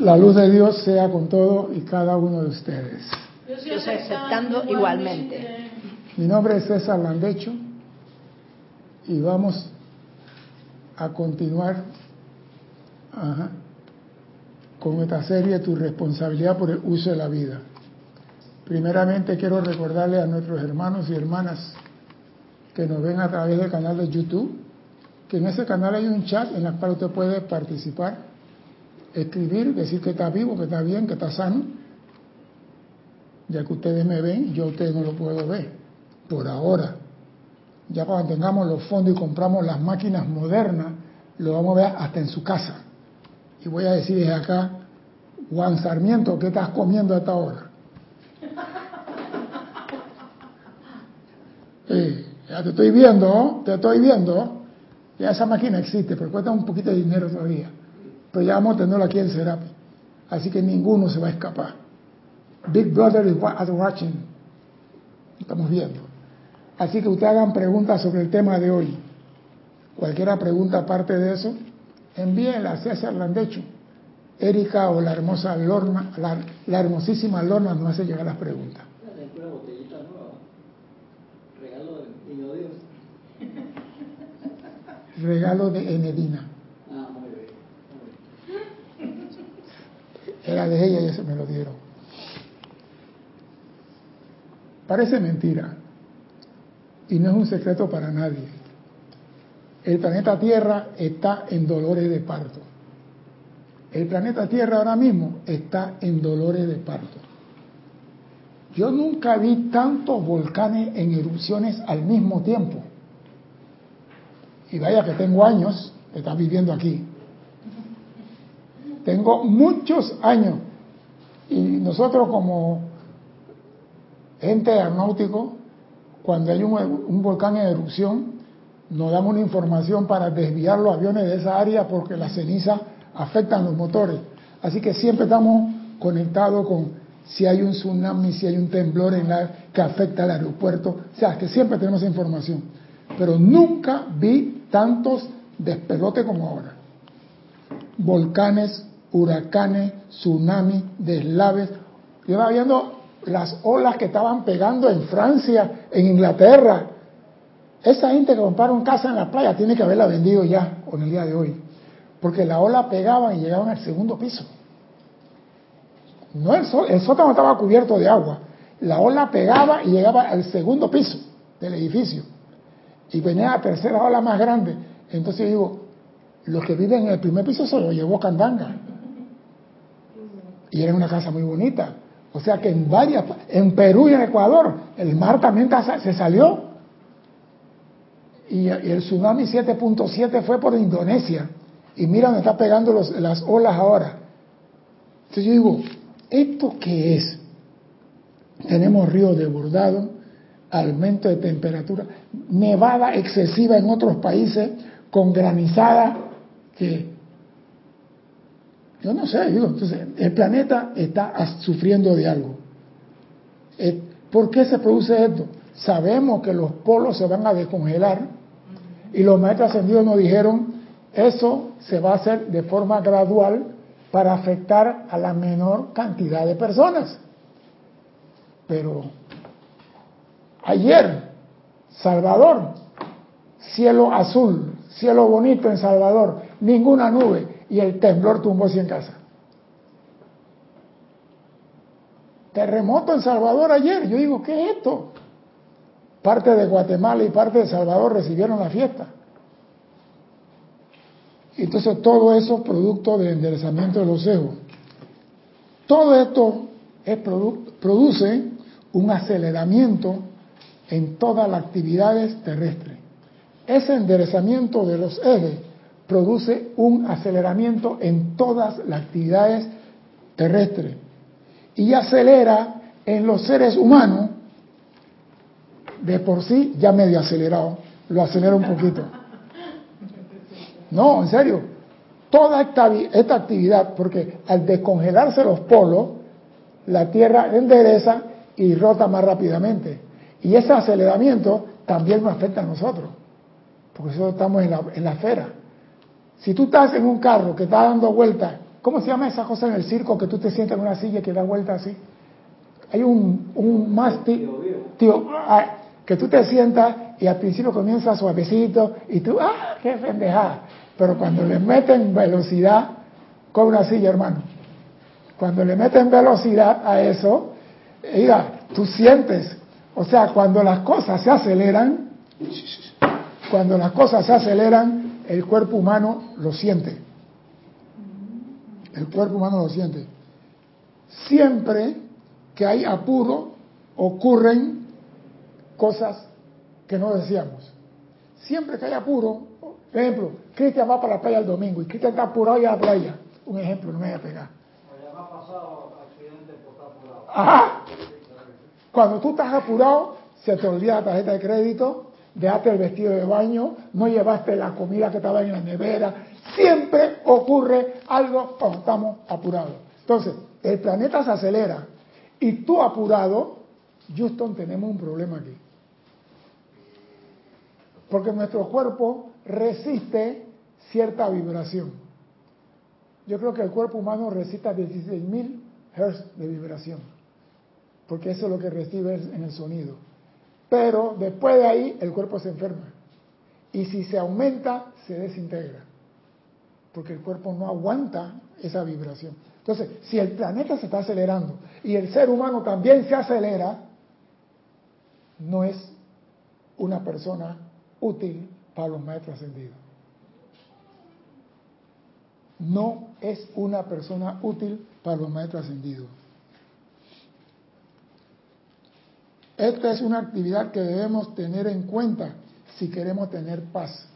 La luz de Dios sea con todo y cada uno de ustedes. Yo estoy aceptando igualmente. Mi nombre es César Landecho y vamos a continuar con esta serie Tu responsabilidad por el uso de la vida. Primeramente quiero recordarle a nuestros hermanos y hermanas que nos ven a través del canal de YouTube, que en ese canal hay un chat en el cual usted puede participar, escribir, decir que está vivo, que está bien, que está sano, ya que ustedes me ven, yo ustedes no lo puedo ver, por ahora. Ya cuando tengamos los fondos y compramos las máquinas modernas, lo vamos a ver hasta en su casa. Y voy a decir desde acá, Juan Sarmiento, ¿qué estás comiendo a esta hora? ya te estoy viendo, te estoy viendo. Ya esa máquina existe, pero cuesta un poquito de dinero todavía. Pero ya vamos a tenerlo aquí en Serapi. Así que ninguno se va a escapar. Big Brother is watching. Estamos viendo. Así que ustedes hagan preguntas sobre el tema de hoy. Cualquiera pregunta aparte de eso, envíenla a César Landecho. Erika o la hermosa Lorna, la, hermosísima Lorna nos hace llegar las preguntas. Regalo de Enedina. Ah, Era de ella y eso me lo dieron. Parece mentira. Y no es un secreto para nadie. El planeta Tierra está en dolores de parto. El planeta Tierra ahora mismo está en dolores de parto. Yo nunca vi tantos volcanes en erupciones al mismo tiempo. Y vaya que tengo años de estar viviendo aquí. Tengo muchos años. Y nosotros como gente aeronáutico, cuando hay un, volcán en erupción, nos damos una información para desviar los aviones de esa área porque las cenizas afectan los motores. Así que siempre estamos conectados con si hay un tsunami, si hay un temblor en la, que afecta al aeropuerto. O sea, que siempre tenemos información. Pero nunca vi tantos despelotes como ahora. Volcanes, huracanes, tsunamis, deslaves. Yo estaba viendo las olas que estaban pegando en Francia, en Inglaterra. Esa gente que compraron casa en la playa tiene que haberla vendido ya con el día de hoy. Porque la ola pegaba y llegaban al segundo piso. No el, sol, el sótano estaba cubierto de agua. La ola pegaba y llegaba al segundo piso del edificio. Y venía la tercera ola más grande. Entonces yo digo, los que viven en el primer piso se lo llevó Candanga. Y era una casa muy bonita. O sea que en varias, en Perú y en Ecuador, el mar también se salió. Y el tsunami 7.7 fue por Indonesia. Y mira dónde está pegando las olas ahora. Entonces yo digo, ¿esto qué es? Tenemos ríos desbordados, aumento de temperatura, nevada excesiva en otros países, con granizada que yo no sé, digo, entonces el planeta está sufriendo de algo. Eh, ¿Por qué se produce esto? Sabemos que los polos se van a descongelar y los maestros ascendidos nos dijeron, eso se va a hacer de forma gradual para afectar a la menor cantidad de personas. Pero ayer, Salvador, cielo azul, cielo bonito en Salvador, ninguna nube, y el temblor tumbó 100 casas. Terremoto en Salvador ayer. Yo digo, ¿qué es esto? Parte de Guatemala y parte de Salvador recibieron la fiesta. Entonces todo eso producto del enderezamiento de los ojos. Todo esto es produce un aceleramiento en todas las actividades terrestres. Ese enderezamiento de los ejes produce un aceleramiento en todas las actividades terrestres y acelera en los seres humanos de por sí ya medio acelerado, lo acelera un poquito. No, en serio, toda esta, esta actividad, porque al descongelarse los polos, la Tierra endereza y rota más rápidamente. Y ese aceleramiento también nos afecta a nosotros, porque nosotros estamos en la, en la esfera. Si tú estás en un carro que está dando vueltas ¿cómo se llama esa cosa en el circo que tú te sientas en una silla que da vuelta así? Hay un, un mástil, tío, ah, que tú te sientas y al principio comienza suavecito y tú, ¡ah, qué pendejada! Pero cuando le meten velocidad con una silla, hermano, cuando le meten velocidad a eso, mira, tú sientes, o sea, cuando las cosas se aceleran, cuando las cosas se aceleran, el cuerpo humano lo siente. El cuerpo humano lo siente. Siempre que hay apuro, ocurren cosas que no decíamos. Siempre que hay apuro, por ejemplo, Cristian va para la playa el domingo y Cristian está apurado y a la playa. Un ejemplo, no me voy a pegar. Ajá. Cuando tú estás apurado, se te olvida la tarjeta de crédito, dejaste el vestido de baño, no llevaste la comida que estaba en la nevera. Siempre ocurre algo cuando estamos apurados. Entonces, el planeta se acelera y tú apurado, Houston, tenemos un problema aquí. Porque nuestro cuerpo resiste cierta vibración. Yo creo que el cuerpo humano resiste a 16.000 Hz de vibración. Porque eso es lo que recibe en el sonido. Pero después de ahí el cuerpo se enferma. Y si se aumenta, se desintegra. Porque el cuerpo no aguanta esa vibración. Entonces, si el planeta se está acelerando y el ser humano también se acelera, no es una persona útil para los maestros ascendidos. No es una persona útil para los maestros ascendidos. Esta es una actividad que debemos tener en cuenta si queremos tener paz.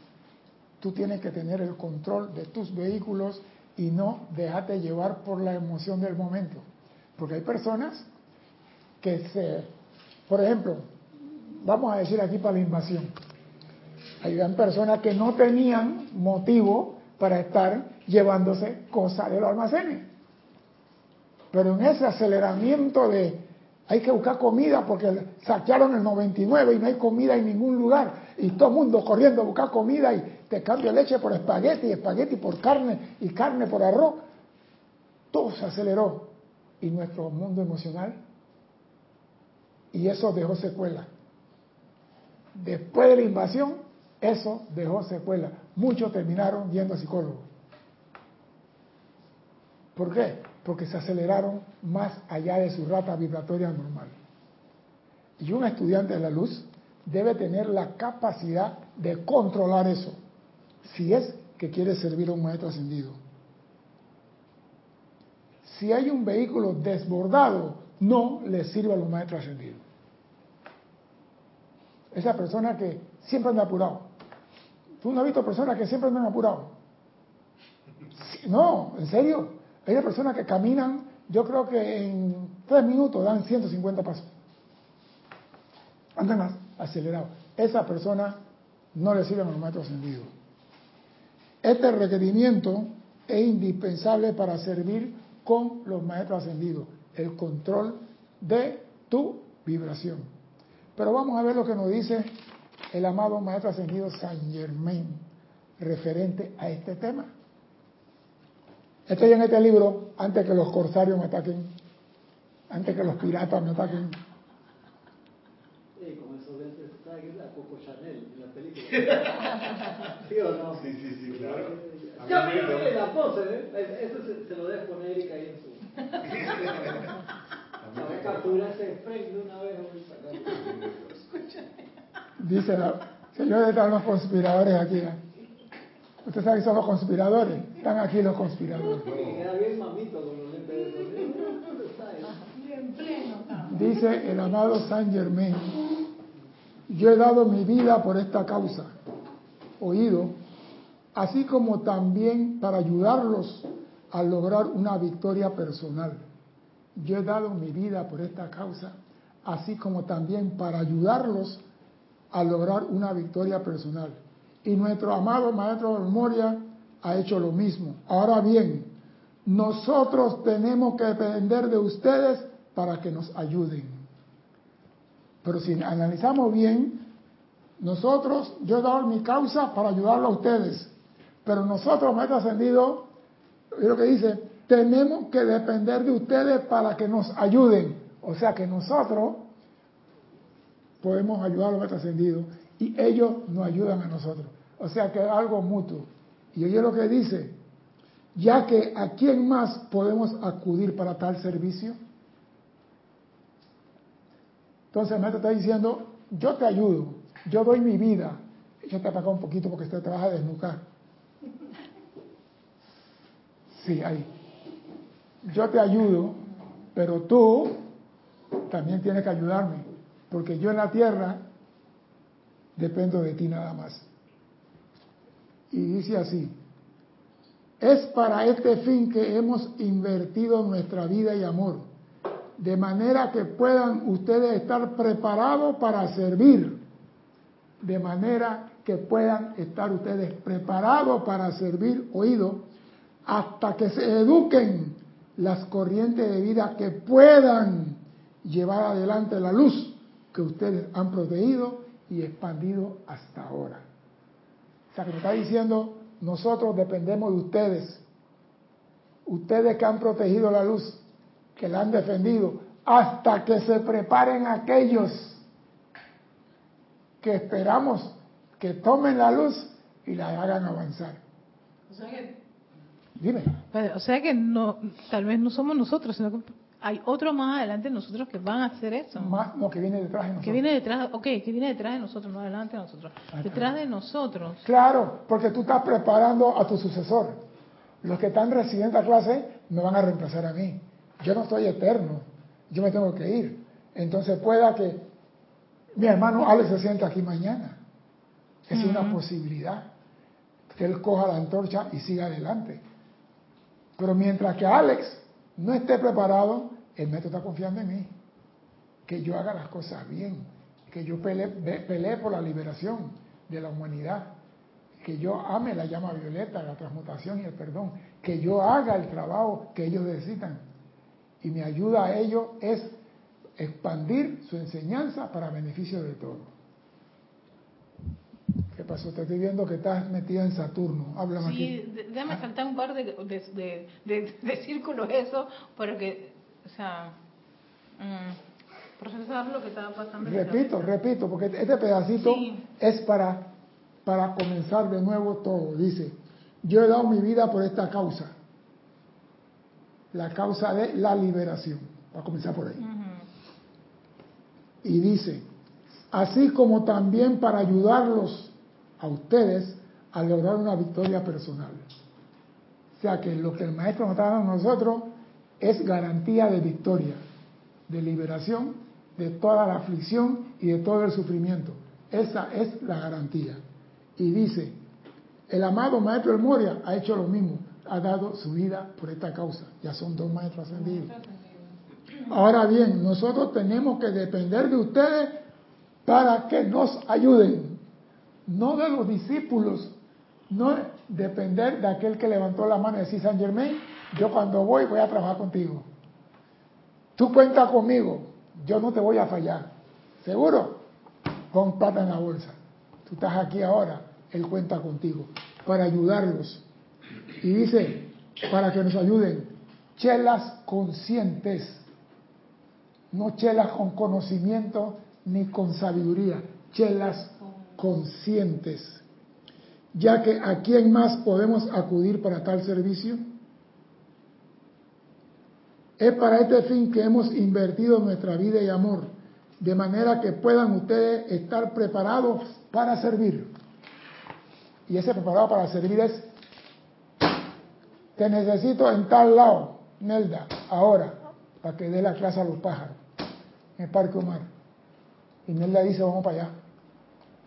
Tú tienes que tener el control de tus vehículos y no dejarte llevar por la emoción del momento. Porque hay personas que se, por ejemplo, vamos a decir aquí para la invasión, hay personas que no tenían motivo para estar llevándose cosas de los almacenes. Pero en ese aceleramiento de hay que buscar comida porque saquearon el 99 y no hay comida en ningún lugar. Y todo el mundo corriendo a buscar comida y te cambia leche por espagueti, espagueti por carne y carne por arroz. Todo se aceleró. Y nuestro mundo emocional. Y eso dejó secuela. Después de la invasión, eso dejó secuela. Muchos terminaron yendo a psicólogos. ¿Por qué? Porque se aceleraron más allá de su rata vibratoria normal. Y un estudiante de la luz debe tener la capacidad de controlar eso, si es que quiere servir a un maestro ascendido. Si hay un vehículo desbordado, no le sirve a los maestros ascendidos. Esa persona que siempre anda apurado. ¿Tú no has visto personas que siempre andan apurado? No, en serio. Hay personas que caminan, yo creo que en tres minutos dan 150 pasos. Andan acelerados. Esa persona no le sirve a los maestros ascendidos. Este requerimiento es indispensable para servir con los maestros ascendidos, el control de tu vibración. Pero vamos a ver lo que nos dice el amado maestro ascendido Saint Germain referente a este tema. Estoy en este libro antes que los corsarios me ataquen, antes que los piratas me ataquen. Sí, como eso de la Coco Chanel en la película. ¿Sí o no? Sí, sí, sí, claro. Ya me la pose, ¿eh? Eso se, se lo dejo con Erika ahí en su. Para capturar ese frame de una vez. Dice, señores, están los conspiradores aquí. ¿eh? Usted sabe que son los conspiradores. Están aquí los conspiradores. Dice el amado Saint Germain, yo he dado mi vida por esta causa, oído, así como también para ayudarlos a lograr una victoria personal. Yo he dado mi vida por esta causa, así como también para ayudarlos a lograr una victoria personal. Y nuestro amado Maestro de Memoria ha hecho lo mismo. Ahora bien, nosotros tenemos que depender de ustedes para que nos ayuden. Pero si analizamos bien, nosotros, yo he dado mi causa para ayudarlo a ustedes. Pero nosotros, Maestro Ascendido, es lo que dice, tenemos que depender de ustedes para que nos ayuden. O sea que nosotros podemos ayudar a los trascendidos y ellos nos ayudan a nosotros. O sea que es algo mutuo. Y oye lo que dice, ya que a quién más podemos acudir para tal servicio. Entonces el maestro está diciendo, yo te ayudo, yo doy mi vida. Yo te acá un poquito porque te vas a desnucar. Sí, ahí. Yo te ayudo, pero tú también tienes que ayudarme, porque yo en la tierra dependo de ti nada más. Y dice así, es para este fin que hemos invertido nuestra vida y amor, de manera que puedan ustedes estar preparados para servir, de manera que puedan estar ustedes preparados para servir, oído, hasta que se eduquen las corrientes de vida que puedan llevar adelante la luz que ustedes han protegido y expandido hasta ahora. O sea, que me está diciendo, nosotros dependemos de ustedes. Ustedes que han protegido la luz, que la han defendido, hasta que se preparen aquellos que esperamos que tomen la luz y la hagan avanzar. O sea que, Dime. o sea que no, tal vez no somos nosotros, sino que hay otro más adelante de nosotros que van a hacer eso. Más, no, que viene detrás de nosotros. Que viene detrás, ok, que viene detrás de nosotros, no adelante de nosotros. Detrás de nosotros. Claro, porque tú estás preparando a tu sucesor. Los que están recibiendo la clase me van a reemplazar a mí. Yo no estoy eterno, yo me tengo que ir. Entonces pueda que mi hermano Alex se sienta aquí mañana. Es una posibilidad. Que él coja la antorcha y siga adelante. Pero mientras que Alex no esté preparado, el método está confiando en mí. Que yo haga las cosas bien. Que yo pelee, pelee por la liberación de la humanidad. Que yo ame la llama violeta, la transmutación y el perdón. Que yo haga el trabajo que ellos necesitan. Y mi ayuda a ellos es expandir su enseñanza para beneficio de todos. ¿Qué pasó? Te estoy viendo que estás metida en Saturno. Háblame aquí. Sí, de- déjame saltar un par de, de, de, de- de círculos eso, para que, o sea, mm, procesar lo que estaba pasando. Repito, repito, porque este pedacito Sí. es para, para comenzar de nuevo todo. Dice, yo he dado mi vida por esta causa. La causa de la liberación. Va a comenzar por ahí. Y dice, así como también para ayudarlos a ustedes a lograr una victoria personal. O sea que lo que el maestro nos está dando a nosotros es garantía de victoria, de liberación de toda la aflicción y de todo el sufrimiento. Esa es la garantía. Y dice, el amado maestro El Moria ha hecho lo mismo, ha dado su vida por esta causa. Ya son dos maestros ascendidos. Ahora bien, nosotros tenemos que depender de ustedes para que nos ayuden, no de los discípulos, no depender de aquel que levantó la mano y decir San Germain, yo cuando voy voy a trabajar contigo. Tú cuentas conmigo, yo no te voy a fallar. ¿Seguro? Pon plata en la bolsa. Tú estás aquí ahora, Él cuenta contigo para ayudarlos. Y dice, para que nos ayuden, chelas conscientes no chelas con conocimiento ni con sabiduría, chelas conscientes. Ya que a quién más podemos acudir para tal servicio? Es para este fin que hemos invertido nuestra vida y amor, de manera que puedan ustedes estar preparados para servir. Y ese preparado para servir es, te necesito en tal lado, Nelda, ahora, para que dé la clase a los pájaros en el Parque Omar. Y Nelda dice, vamos para allá.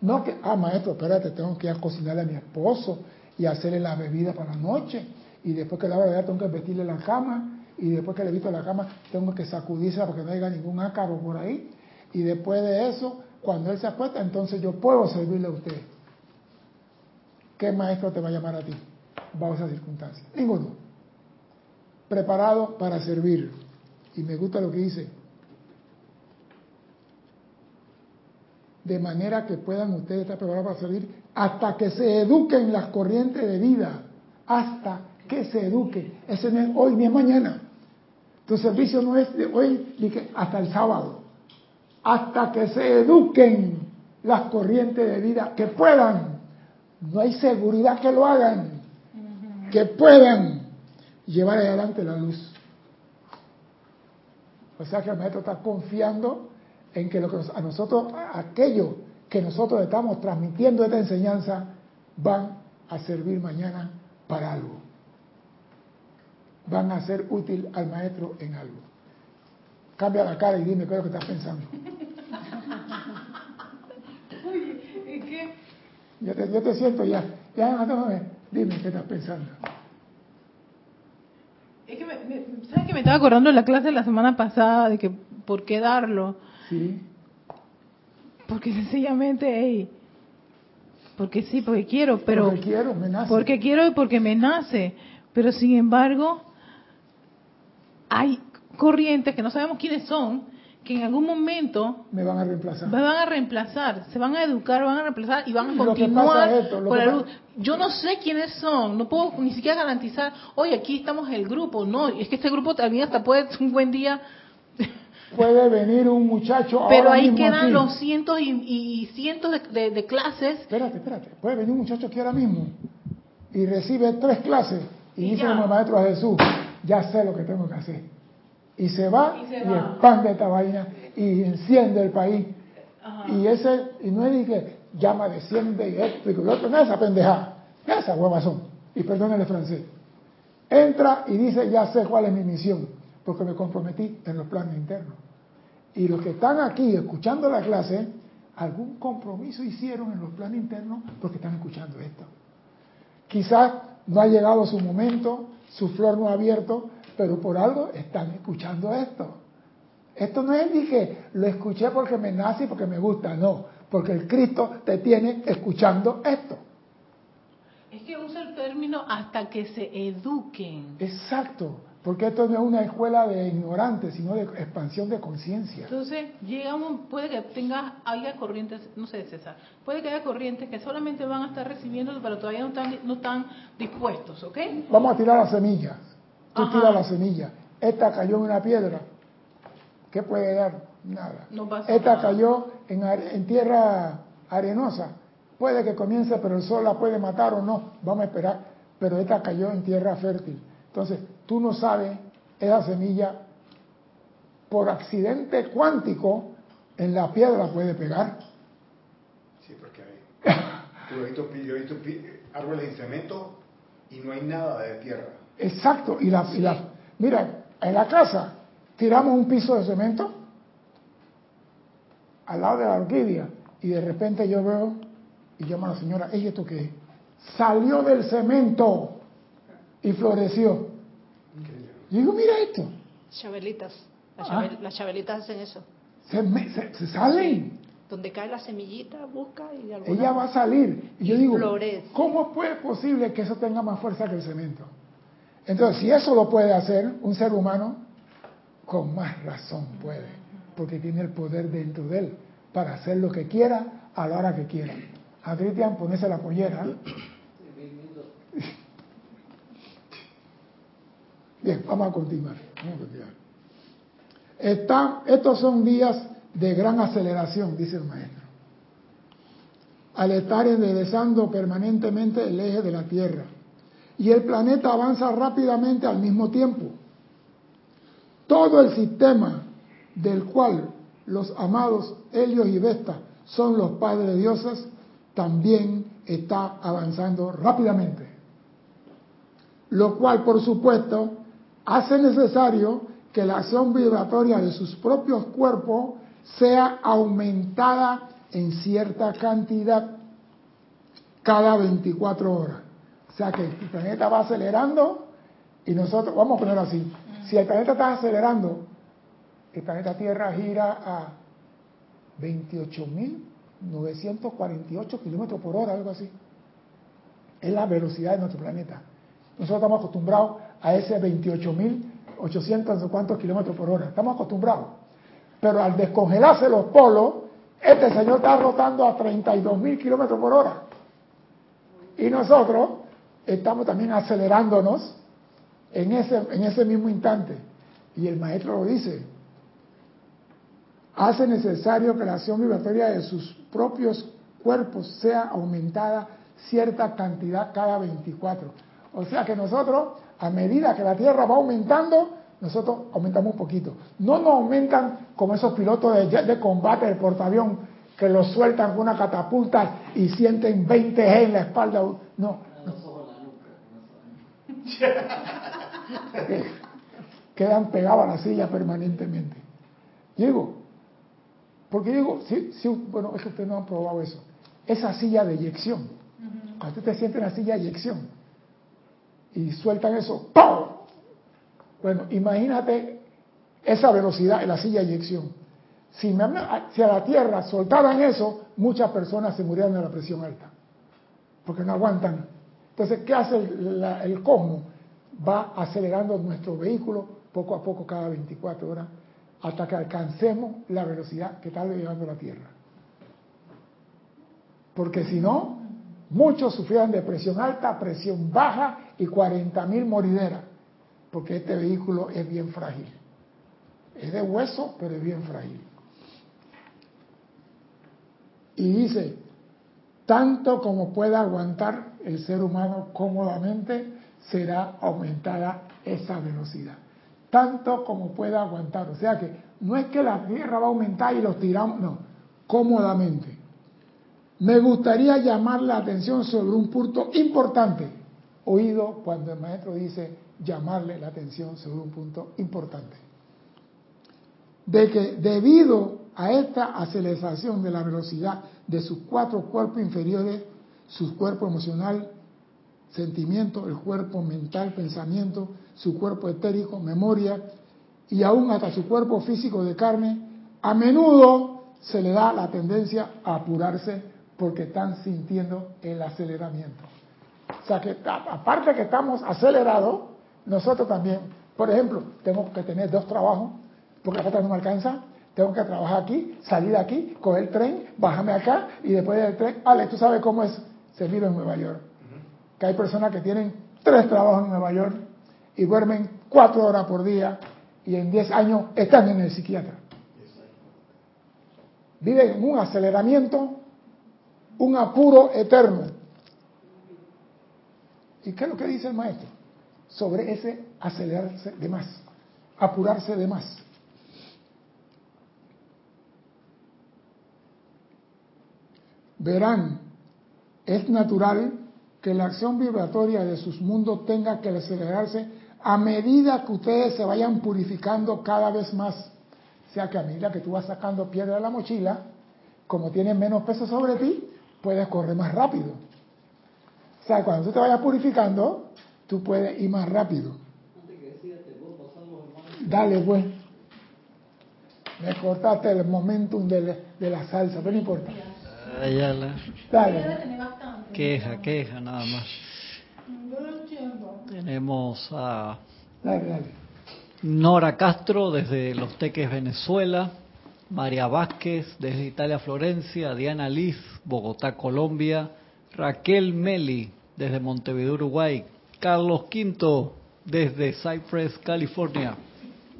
No que, ah, maestro, espérate, tengo que ir a cocinarle a mi esposo y hacerle la bebida para la noche. Y después que la bebida tengo que vestirle la cama. Y después que le visto la cama, tengo que sacudirse para que no haya ningún ácaro por ahí. Y después de eso, cuando él se acuesta, entonces yo puedo servirle a usted. ¿Qué maestro te va a llamar a ti bajo esas circunstancias? Ninguno. Preparado para servir. Y me gusta lo que dice. De manera que puedan ustedes estar preparados para servir hasta que se eduquen las corrientes de vida. Hasta que se eduque. Ese no es hoy ni es mañana. Tu servicio no es de hoy hasta el sábado. Hasta que se eduquen las corrientes de vida que puedan. No hay seguridad que lo hagan. Que puedan llevar adelante la luz. O sea que el maestro está confiando en que, lo que a nosotros, aquello que nosotros estamos transmitiendo esta enseñanza, van a servir mañana para algo. Van a ser útil al maestro en algo. Cambia la cara y dime qué es lo que estás pensando. ¿Y qué? Yo te, yo te siento ya. Ya, dime qué estás pensando. Es que me, ¿sabes que me estaba acordando de la clase de la semana pasada de que por qué darlo? Sí. Porque sencillamente, hey, porque sí, porque quiero, pero porque quiero, me nace. Porque quiero y porque me nace, pero sin embargo hay corrientes que no sabemos quiénes son, que en algún momento me van a reemplazar. Me van a reemplazar, se van a educar, van a reemplazar y van a continuar con la luz. Yo no sé quiénes son, no puedo ni siquiera garantizar, oye, aquí estamos el grupo, no, es que este grupo también hasta puede un buen día puede venir un muchacho Pero ahí quedan los cientos y, cientos de, clases. Espérate, espérate. Puede venir un muchacho aquí ahora mismo y recibe tres clases y, dice como el maestro Jesús, ya sé lo que tengo que hacer. Y se va y, expande esta vaina y enciende el país. Y ese, y no es de que llama, desciende y esto y otro, no es esa pendejada, esa huevazón. Y perdónenle francés. Entra y dice, ya sé cuál es mi misión porque me comprometí en los planes internos. Y los que están aquí escuchando la clase, algún compromiso hicieron en los planes internos porque están escuchando esto. Quizás no ha llegado su momento, su flor no ha abierto, pero por algo están escuchando esto. Esto no es que lo escuché porque me nace y porque me gusta, no, porque el Cristo te tiene escuchando esto. Es que usa el término hasta que se eduquen. Exacto. Porque esto no es una escuela de ignorantes, sino de expansión de conciencia. Entonces, llegamos, puede que tenga, haya corrientes, no sé, César, puede que haya corrientes que solamente van a estar recibiendo, pero todavía no están, no están dispuestos, ¿ok? Vamos a tirar las semillas. Tú tiras la semilla. Esta cayó en una piedra. ¿Qué puede dar? Nada. Esta cayó en, en tierra arenosa. Puede que comience, pero el sol la puede matar o no. Vamos a esperar. Pero esta cayó en tierra fértil. Entonces, tú no sabes esa semilla por accidente cuántico en la piedra puede pegar. Sí, porque hay. yo he visto, árboles de cemento y no hay nada de tierra. Exacto, y la, y la, mira, en la casa tiramos un piso de cemento al lado de la orquídea y de repente yo veo y llamo a la señora, ¿ella esto qué? Salió del cemento y floreció. Y digo, mira esto. Chabelitas. Ah. Las, chabelitas hacen eso. Se, salen. Donde cae la semillita, busca y de Ella va a salir. Y, yo digo, ¿cómo es posible que eso tenga más fuerza que el cemento? Entonces, si eso lo puede hacer un ser humano, con más razón puede. Porque tiene el poder dentro de él para hacer lo que quiera a la hora que quiera. A Cristian ponerse la pollera. Bien, vamos a continuar. estos son días de gran aceleración, dice el maestro. Al estar enderezando permanentemente el eje de la Tierra. Y el planeta avanza rápidamente al mismo tiempo. Todo el sistema del cual los amados Helios y Vesta son los padres dioses, también está avanzando rápidamente. Lo cual, por supuesto, hace necesario que la acción vibratoria de sus propios cuerpos sea aumentada en cierta cantidad cada 24 horas. O sea que el planeta va acelerando y nosotros, vamos a ponerlo así, si el planeta está acelerando, el planeta Tierra gira a 28.948 kilómetros por hora, algo así. Es la velocidad de nuestro planeta. Nosotros estamos acostumbrados a ese 28.800 no cuántos kilómetros por hora. Estamos acostumbrados. Pero al descongelarse los polos, este señor está rotando a 32.000 kilómetros por hora. Y nosotros estamos también acelerándonos en ese, en ese mismo instante. Y el maestro lo dice, hace necesario que la acción vibratoria de sus propios cuerpos sea aumentada cierta cantidad cada 24. O sea que nosotros, a medida que la Tierra va aumentando, nosotros aumentamos un poquito. No nos aumentan como esos pilotos de jet de combate del portaavión que los sueltan con una catapulta y sienten 20 G en la espalda. No. Quedan pegados a la silla permanentemente. Digo, porque digo, sí, sí, bueno, es que ustedes no han probado eso. Esa silla de eyección. Cuando usted te siente en la silla de eyección y sueltan eso, ¡pum! Bueno, imagínate esa velocidad en la silla de eyección. Si, a la Tierra soltaran eso, muchas personas se murieran de la presión alta, porque no aguantan. Entonces, ¿qué hace el, el cosmos? Va acelerando nuestro vehículo poco a poco cada 24 horas hasta que alcancemos la velocidad que está llevando la Tierra. Porque si no, muchos sufrieran de presión alta, presión baja y 40.000 morideras, porque este vehículo es bien frágil. Es de hueso, pero es bien frágil. Y dice, tanto como pueda aguantar el ser humano cómodamente, será aumentada esa velocidad. Tanto como pueda aguantar. O sea que no es que la tierra va a aumentar y los tiramos, no, cómodamente. Me gustaría llamar la atención sobre un punto importante, oído cuando el maestro dice llamarle la atención sobre un punto importante. De que debido a esta aceleración de la velocidad de sus cuatro cuerpos inferiores, su cuerpo emocional, sentimiento, el cuerpo mental, pensamiento, su cuerpo etérico, memoria y aún hasta su cuerpo físico de carne, a menudo se le da la tendencia a apurarse porque están sintiendo el aceleramiento. O sea que aparte que estamos acelerados, nosotros también, por ejemplo, tengo que tener dos trabajos porque la plata no me alcanza, tengo que trabajar aquí, salir de aquí, coger el tren, bajarme acá y después del tren, Ale, tú sabes cómo es servir en Nueva York. Que hay personas que tienen tres trabajos en Nueva York y duermen cuatro horas por día y en diez años están en el psiquiatra. Viven en un aceleramiento, un apuro eterno. ¿Y qué es lo que dice el maestro? Sobre ese acelerarse de más, apurarse de más. verán, es natural que la acción vibratoria de sus mundos tenga que acelerarse a medida que ustedes se vayan purificando cada vez más. O sea que a medida que tú vas sacando piedra de la mochila, como tienes menos peso sobre ti, puedes correr más rápido. O sea, cuando tú te vayas purificando, tú puedes ir más rápido. Dale, pues. Me cortaste el momentum de, de la salsa, pero no importa. Ayala. Queja, queja, nada más. Tenemos a Nora Castro desde Los Teques, Venezuela. María Vázquez desde Italia, Florencia. Diana Liz, Bogotá, Colombia. Raquel Meli desde Montevideo, Uruguay. Carlos Quinto desde Cypress, California.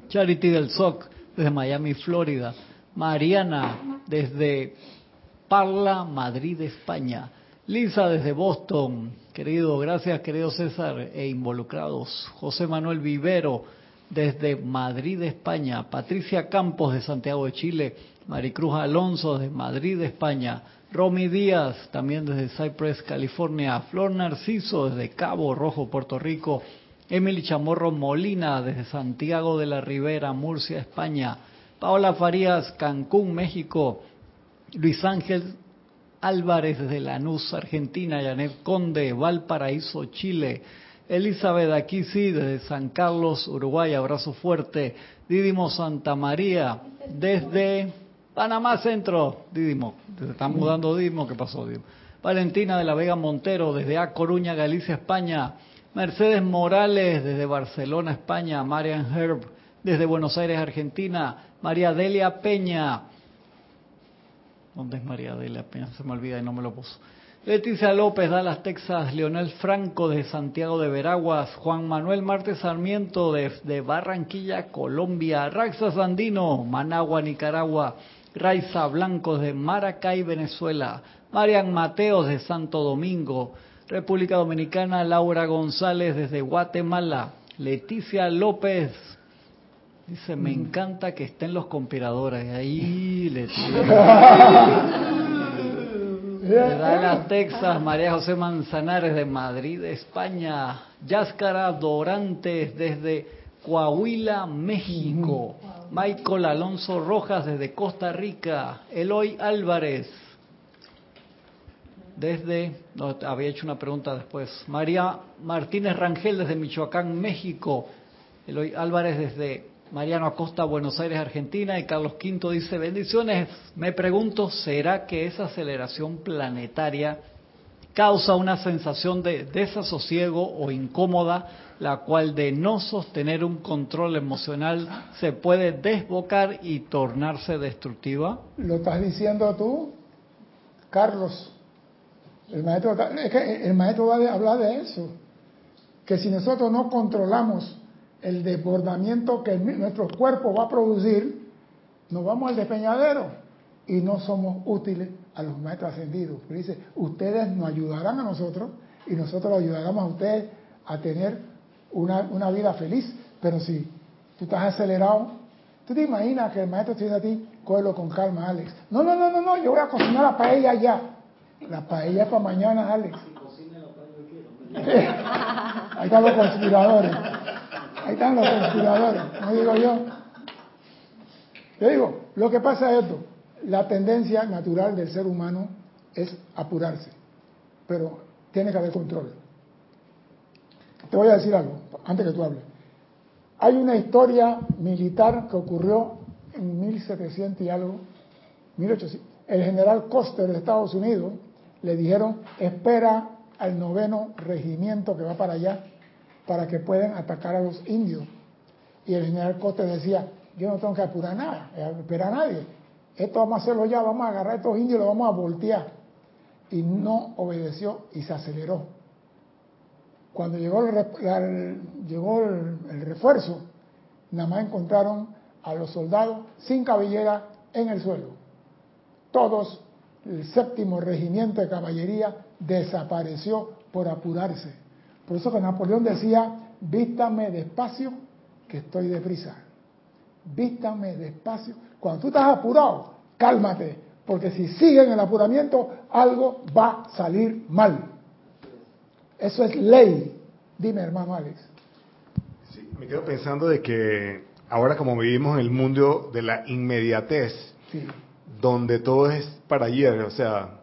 Charity del SOC desde Miami, Florida. Mariana desde Parla, Madrid, España. Lisa desde Boston, querido, gracias querido César e involucrados. José Manuel Vivero desde Madrid, España. Patricia Campos de Santiago de Chile. Maricruz Alonso desde Madrid, España. Romy Díaz también desde Cypress, California. Flor Narciso desde Cabo Rojo, Puerto Rico. Emily Chamorro Molina desde Santiago de la Ribera, Murcia, España. Paola Farías, Cancún, México. Luis Ángel Álvarez desde Lanús, Argentina, Janet Conde, Valparaíso, Chile, Elizabeth Aquisi desde San Carlos, Uruguay, abrazo fuerte, Didimo Santa María desde Panamá Centro, Didimo, se están mudando Didimo, ¿qué pasó Didimo? Valentina de la Vega Montero desde A Coruña, Galicia, España, Mercedes Morales desde Barcelona, España, Marian Herb desde Buenos Aires, Argentina, María Delia Peña. ¿Dónde es María Delia? Apenas se me olvida y no me lo puso. Leticia López, Dallas, Texas, Leonel Franco de Santiago de Veraguas, Juan Manuel Martes Sarmiento de, Barranquilla, Colombia, Raxa Sandino, Managua, Nicaragua, Raiza Blanco de Maracay, Venezuela, Marian Mateos de Santo Domingo, República Dominicana, Laura González desde Guatemala, Leticia López, dice, me mm. encanta que estén los conspiradores. Ahí, Leticia. De Dallas, Texas, María José Manzanares de Madrid, España, Yáscara Dorantes desde Coahuila, México, Michael Alonso Rojas desde Costa Rica, Eloy Álvarez desde, no, había hecho una pregunta después, María Martínez Rangel desde Michoacán, México, Eloy Álvarez desde Mariano Acosta, Buenos Aires, Argentina, y Carlos Quinto dice, bendiciones, me pregunto, ¿será que esa aceleración planetaria causa una sensación de desasosiego o incómoda, la cual de no sostener un control emocional se puede desbocar y tornarse destructiva? ¿Lo estás diciendo tú, Carlos? El maestro, el maestro va a hablar de eso, que si nosotros no controlamos el desbordamiento que nuestro cuerpo va a producir, nos vamos al despeñadero y no somos útiles a los maestros ascendidos. Pero dice, ustedes nos ayudarán a nosotros y nosotros ayudaremos a ustedes a tener una, una vida feliz. Pero si tú estás acelerado, tú te imaginas que el maestro te dice a ti, cógelo con calma, Alex. No, no, no, no, no, yo voy a cocinar la paella ya. La paella es para mañana, Alex. Ahí están los conspiradores. Ahí están los conspiradores, no digo yo. Yo digo, lo que pasa es esto, la tendencia natural del ser humano es apurarse, pero tiene que haber control. Te voy a decir algo, antes que tú hables. Hay una historia militar que ocurrió en 1700 y algo, 1800. El general Coster de Estados Unidos le dijeron, espera al noveno regimiento que va para allá para que puedan atacar a los indios. Y el general Cote decía, yo no tengo que apurar nada, eh, esperar a nadie. Esto vamos a hacerlo ya, vamos a agarrar a estos indios y los vamos a voltear. Y no obedeció y se aceleró. Cuando llegó el, llegó el, refuerzo, nada más encontraron a los soldados sin cabellera en el suelo. Todos, el séptimo regimiento de caballería desapareció por apurarse. Por eso que Napoleón decía, vístame despacio, que estoy deprisa. Vístame despacio. Cuando tú estás apurado, cálmate, porque si sigue en el apuramiento, algo va a salir mal. Eso es ley. Dime, hermano Alex. Sí, me quedo pensando de que ahora como vivimos en el mundo de la inmediatez, donde todo es para ayer, o sea,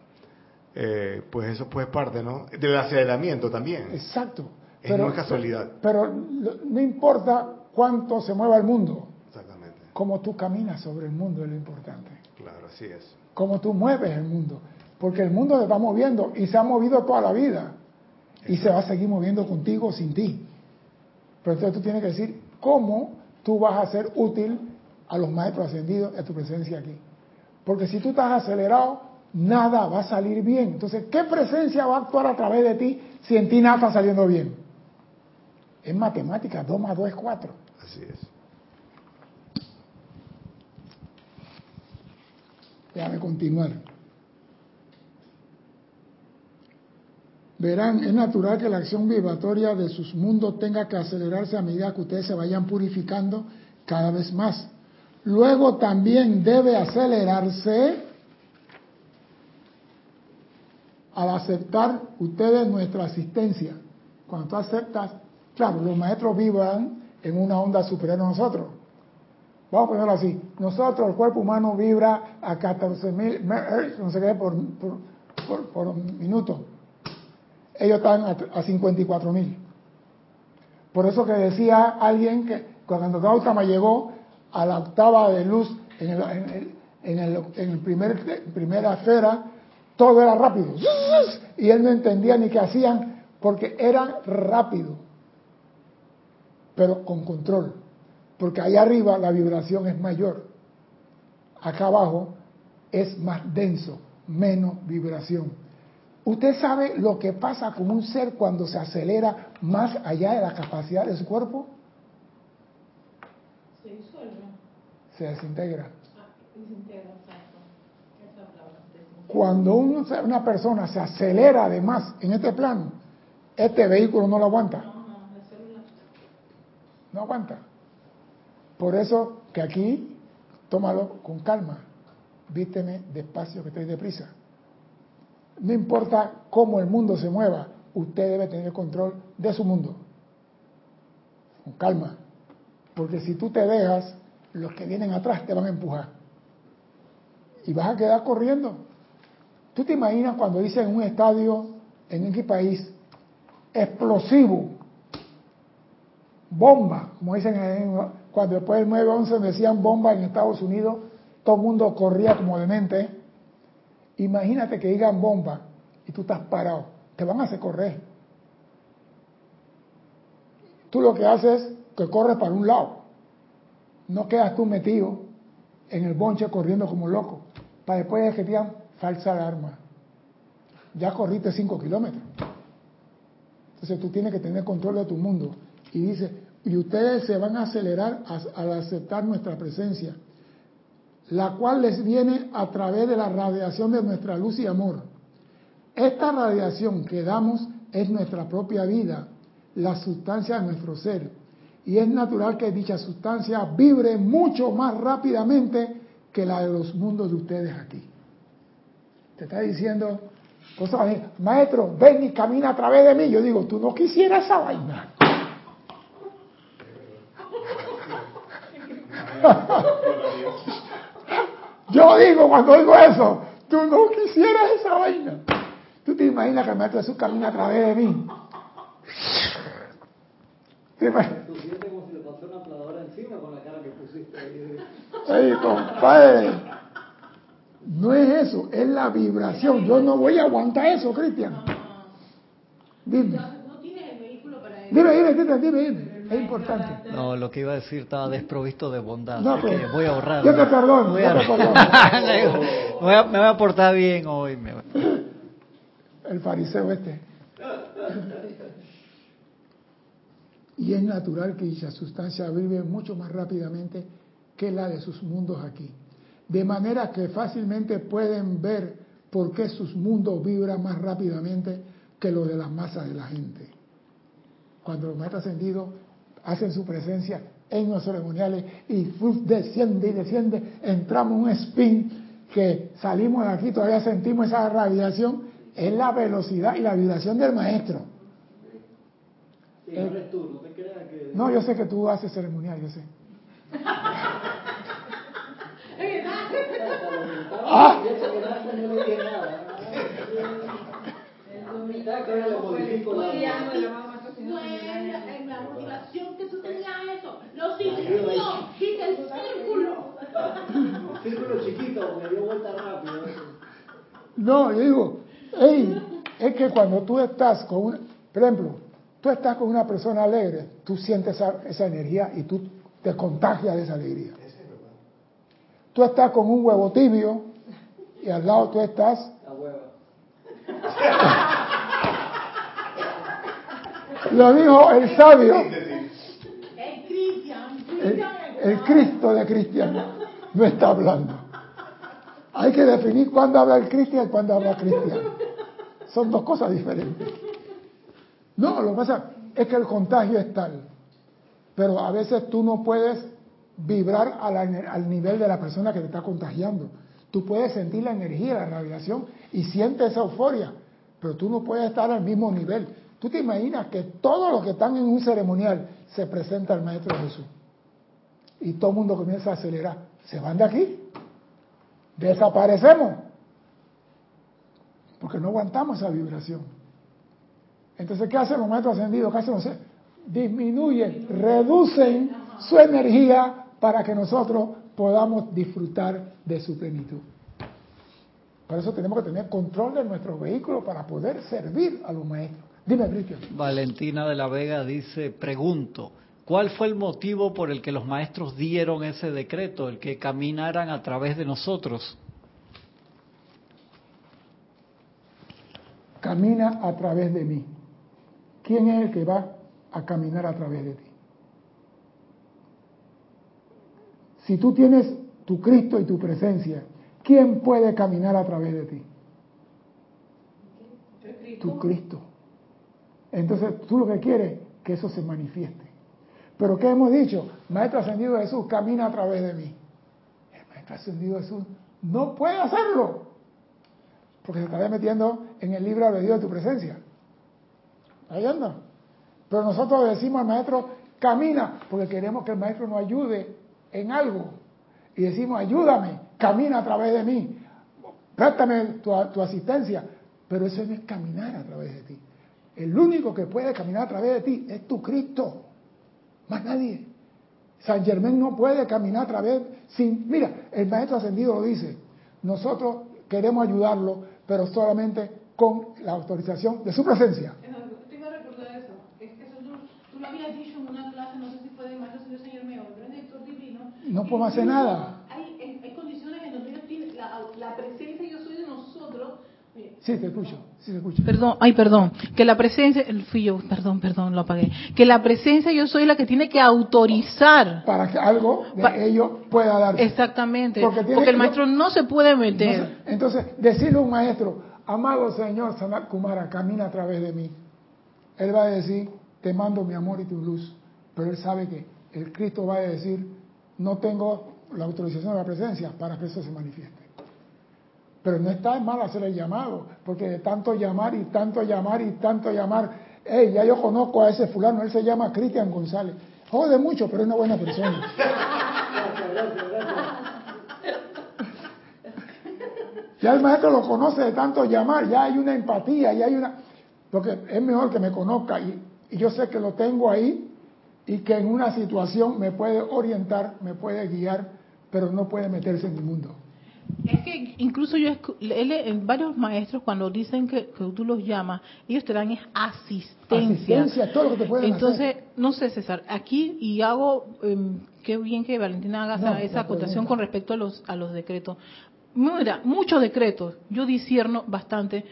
eh, pues eso puede parte, ¿no? Del aceleramiento también. Exacto. pero, no es casualidad. Pero, no importa cuánto se mueva el mundo. Exactamente. Cómo tú caminas sobre el mundo es lo importante. Claro, así es. Cómo tú mueves el mundo. Porque el mundo se va moviendo y se ha movido toda la vida. Y se va a seguir moviendo contigo o sin ti. Pero entonces tú tienes que decir cómo tú vas a ser útil a los maestros ascendidos a tu presencia aquí. Porque si tú estás acelerado, nada va a salir bien. Entonces, ¿qué presencia va a actuar a través de ti si en ti nada está saliendo bien? Es matemática, 2 más 2 es 4. Así es. Déjame continuar. Verán, es natural que la acción vibratoria de sus mundos tenga que acelerarse a medida que ustedes se vayan purificando cada vez más. Luego también debe acelerarse al aceptar ustedes nuestra asistencia. Cuando tú aceptas, claro, los maestros vivan en una onda superior a nosotros. Vamos a ponerlo así. Nosotros, el cuerpo humano vibra a 14.000 no sé qué, por, por, minuto. Ellos están a, 54.000. Por eso que decía alguien que cuando Gautama llegó a la octava de luz en, el, en, el, en el primer, primera esfera, todo era rápido. Y él no entendía ni qué hacían porque era rápido, pero con control. Porque ahí arriba la vibración es mayor. Acá abajo es más denso, menos vibración. ¿Usted sabe lo que pasa con un ser cuando se acelera más allá de la capacidad de su cuerpo? Se disuelve. Se desintegra. Ah, desintegra, exacto. Esa palabra, desintegra. Cuando uno- una persona se acelera además en este plano, este vehículo no lo aguanta. No aguanta. Por eso que aquí, tómalo con calma. Vísteme despacio que estoy deprisa. No importa cómo el mundo se mueva, usted debe tener control de su mundo. Con calma. Porque si tú te dejas, los que vienen atrás te van a empujar. Y vas a quedar corriendo. ¿Tú te imaginas cuando dicen en un estadio, en qué país, explosivo, bomba, como dicen en- cuando después del 9-11 decían bomba en Estados Unidos, todo el mundo corría como demente. Imagínate que digan bomba y tú estás parado, te van a hacer correr. Tú lo que haces es que corres para un lado, no quedas tú metido en el bonche corriendo como loco, para después de que te digan falsa alarma. Ya corriste 5 kilómetros. Entonces tú tienes que tener control de tu mundo. Y dice, y ustedes se van a acelerar al aceptar nuestra presencia, la cual les viene a través de la radiación de nuestra luz y amor. Esta radiación que damos es nuestra propia vida, la sustancia de nuestro ser. Y es natural que dicha sustancia vibre mucho más rápidamente que la de los mundos de ustedes aquí. Te está diciendo cosas así, maestro, ven y camina a través de mí. Yo digo, tú no quisieras esa vaina. Yo digo cuando oigo eso, tú no quisieras esa vaina. Tú te imaginas que el maestro Jesús camina a través de mí. ¿Te imaginas? Tú sientes como si le pasó una encima con la cara que pusiste ahí. Ey, compadre. No es eso, es la vibración. Yo no voy a aguantar eso, Cristian. Dime. No tienes el vehículo para eso. Dime, dime, dime, dime, dime. Es importante. No, lo que iba a decir estaba desprovisto de bondad. No, pues, que voy a ahorrar. yo te perdono, Voy yo a- te perdono. me, voy a, me voy a portar bien hoy. me- El fariseo este. Y es natural que dicha sustancia vive mucho más rápidamente que la de sus mundos aquí. De manera que fácilmente pueden ver por qué sus mundos vibran más rápidamente que los de las masas de la gente. Cuando los maestros ascendidos hacen su presencia en los ceremoniales y uf, desciende y desciende, entramos en un spin que salimos de aquí, todavía sentimos esa radiación, es la velocidad y la vibración del maestro. Sí, no eres tú, no te creas que... No, yo sé que tú haces ceremonial, yo sé. Ah. Y eso que nace no le dije nada. Ya que ahora le modifico la- No es la, en la motivación que tú eso. Lo sintió, quita el círculo. Círculo chiquito, me dio vuelta rápido. No, yo digo, hey, es que cuando tú estás con una, por ejemplo, tú estás con una persona alegre, tú sientes esa energía y tú te contagias de esa alegría. Tú estás con un huevo tibio y al lado tú estás, La hueva. lo dijo el sabio, El Cristian, el, Cristo de Cristian no está hablando. Hay que definir cuándo habla el Cristian y cuándo habla Cristian. Son dos cosas diferentes. No, lo que pasa es que el contagio es tal, pero a veces tú no puedes vibrar a la- al nivel de la persona que te está contagiando. Tú puedes sentir la energía, la radiación y sientes esa euforia, pero tú no puedes estar al mismo nivel. Tú te imaginas que todos los que están en un ceremonial se presenta al Maestro Jesús y todo el mundo comienza a acelerar. Se van de aquí, desaparecemos, porque no aguantamos esa vibración. Entonces, ¿qué hacen los maestros ascendidos? ¿Qué hacen? Disminuyen, reducen su energía para que nosotros podamos disfrutar de su plenitud. Por eso tenemos que tener control de nuestros vehículos para poder servir a los maestros. Dime, Cristian. Valentina de la Vega dice, pregunto, ¿cuál fue el motivo por el que los maestros dieron ese decreto, el que caminaran a través de nosotros? camina a través de mí. ¿Quién es el que va a caminar a través de ti? Si tú tienes tu Cristo y tu presencia, ¿quién puede caminar a través de ti? Tu Cristo. Entonces tú lo que quieres que eso se manifieste. Pero ¿qué hemos dicho? Maestro Ascendido Jesús camina a través de mí. El Maestro Ascendido Jesús no puede hacerlo. Porque se está metiendo en el libro de Dios de tu presencia. Ahí anda. Pero nosotros decimos al maestro, camina, porque queremos que el maestro nos ayude en algo. Y decimos, ayúdame, camina a través de mí. Préstame tu, tu asistencia. Pero eso no es caminar a través de ti. El único que puede caminar a través de ti es tu Cristo. Más nadie. San Germán no puede caminar a través sin... Mira, el Maestro Ascendido lo dice. Nosotros queremos ayudarlo, pero solamente con la autorización de su presencia. Te iba a recordar eso. Es que eso tú, lo habías dicho en una clase, no sé si fue de Maestro Ascendido Señor Meo, pero Héctor Divino. No podemos hacer nada. Hay, hay, condiciones en donde ellos la, la presencia yo soy de nosotros Sí, te escucho, sí te escucho. Perdón, ay, perdón, que la presencia, fui yo, perdón, perdón, lo apagué. Que la presencia yo soy la que tiene que autorizar. Para que algo de ello pueda darse. Exactamente, porque, el maestro no se puede meter. entonces, decirle a un maestro, amado Señor Sanat Kumara, camina a través de mí. Él va a decir, te mando mi amor y tu luz. Pero él sabe que el Cristo va a decir, no tengo la autorización de la presencia para que eso se manifieste. Pero no está mal hacer el llamado, porque de tanto llamar y tanto llamar y tanto llamar, hey, ya yo conozco a ese fulano, él se llama Cristian González. Jode mucho, pero es una buena persona. Ya el maestro lo conoce de tanto llamar, ya hay una empatía, ya hay una... Porque es mejor que me conozca y, y yo sé que lo tengo ahí y que en una situación me puede orientar, me puede guiar, pero no puede meterse en mi mundo. Es que incluso yo, él, varios maestros cuando dicen que, tú los llamas, ellos te dan es asistencia. Asistencia, todo lo que te pueden Entonces, no sé César, aquí y hago, em, qué bien que Valentina haga esa acotación con respecto a los, a los decretos. Mira, muchos decretos, yo disierno bastante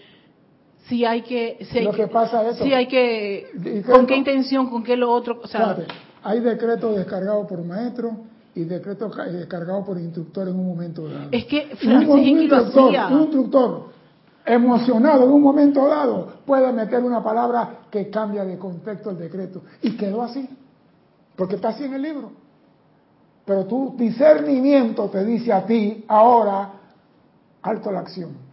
si hay que, si hay, que, pasa eso, si hay que, con qué intención, con qué lo otro, o sea, hay decretos descargados por maestros y decreto eh, cargado por instructor en un momento dado. Es que Francis un, instructor, un instructor emocionado en un momento dado puede meter una palabra que cambia de contexto el decreto. Y quedó así, porque está así en el libro. Pero tu discernimiento te dice a ti, ahora, alto la acción.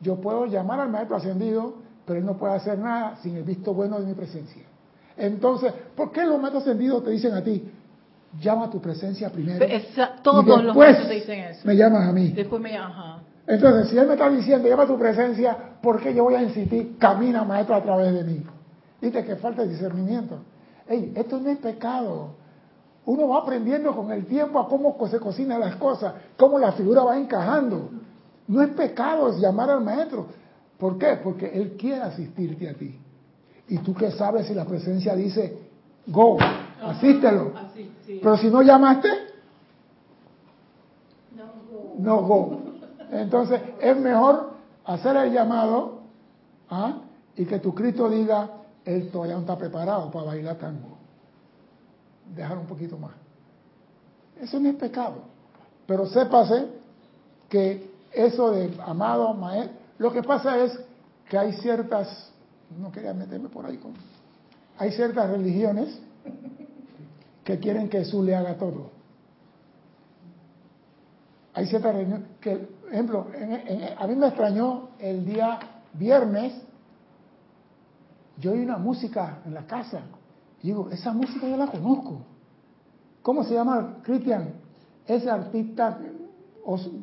Yo puedo llamar al maestro ascendido, pero él no puede hacer nada sin el visto bueno de mi presencia. Entonces, ¿por qué los maestros ascendidos te dicen a ti, llama a tu presencia primero. todos y después los te dicen eso. Me llamas a mí. Después me ajá. Entonces, si él me está diciendo, llama a tu presencia, ¿por qué yo voy a insistir? Camina, maestro, a través de mí. Dice que falta discernimiento. Ey, esto no es pecado. Uno va aprendiendo con el tiempo a cómo se cocinan las cosas, cómo la figura va encajando. No es pecado llamar al maestro. ¿Por qué? Porque él quiere asistirte a ti. Y tú qué sabes si la presencia dice, go, asístelo. Pero si no llamaste, no go. Entonces es mejor hacer el llamado ¿ah? y que tu Cristo diga, él todavía no está preparado para bailar tango. Dejar un poquito más. Eso no es pecado. Pero sépase que eso de amado, maestro, lo que pasa es que hay ciertas, no quería meterme por ahí con, hay ciertas religiones que quieren que Jesús le haga todo. Hay cierta reunión que, ejemplo, a mí me extrañó el día viernes, yo oí una música en la casa y digo, esa música yo la conozco. ¿Cómo se llama, Cristian? Ese artista,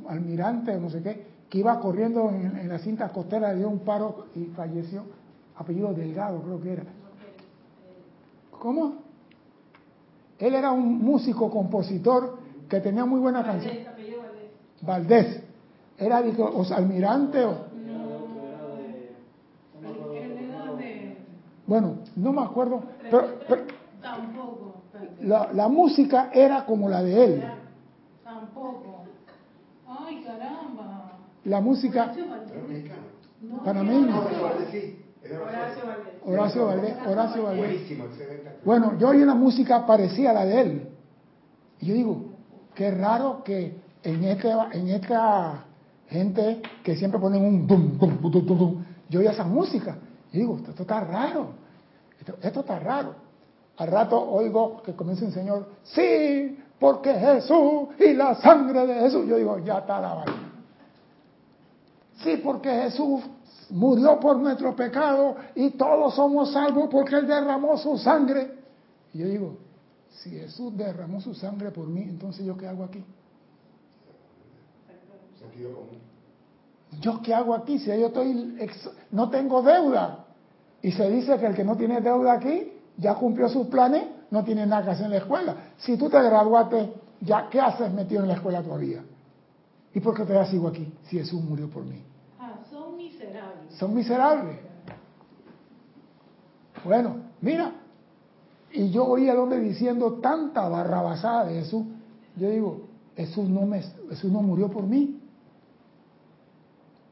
almirante, no sé qué, que iba corriendo en, en la cinta costera, dio un paro y falleció, apellido Delgado creo que era. ¿Cómo? Él era un músico, compositor que tenía muy buena canción. Valdés. Era digo, almirante o... Bueno, no me acuerdo, pero, tampoco. La, la, música era como la de él. Tampoco. La música. panameño. Horacio Valdés. Horacio Valdés. Bueno, yo oí una música parecida a la de él. Y yo digo, qué raro que en esta, en esta gente que siempre ponen un bum, bum, bum, bum, yo oí esa música. Y digo, esto, está raro. Esto, está raro. Al rato oigo que comienza un señor, sí, porque Jesús y la sangre de Jesús. Yo digo, ya está la vaina. Sí, porque Jesús murió por nuestro pecado y todos somos salvos porque Él derramó su sangre. Y yo digo, si Jesús derramó su sangre por mí, entonces yo qué hago aquí? ¿Yo qué hago aquí si yo estoy no tengo deuda? Y se dice que el que no tiene deuda aquí ya cumplió sus planes, no tiene nada que hacer en la escuela. Si tú te graduaste, ya ¿qué haces metido en la escuela todavía? ¿Y por qué te sigo aquí si Jesús murió por mí? Son miserables. Bueno, mira, y yo oí al hombre diciendo tanta barrabasada de Jesús. Yo digo, Jesús no, me, Jesús no murió por mí.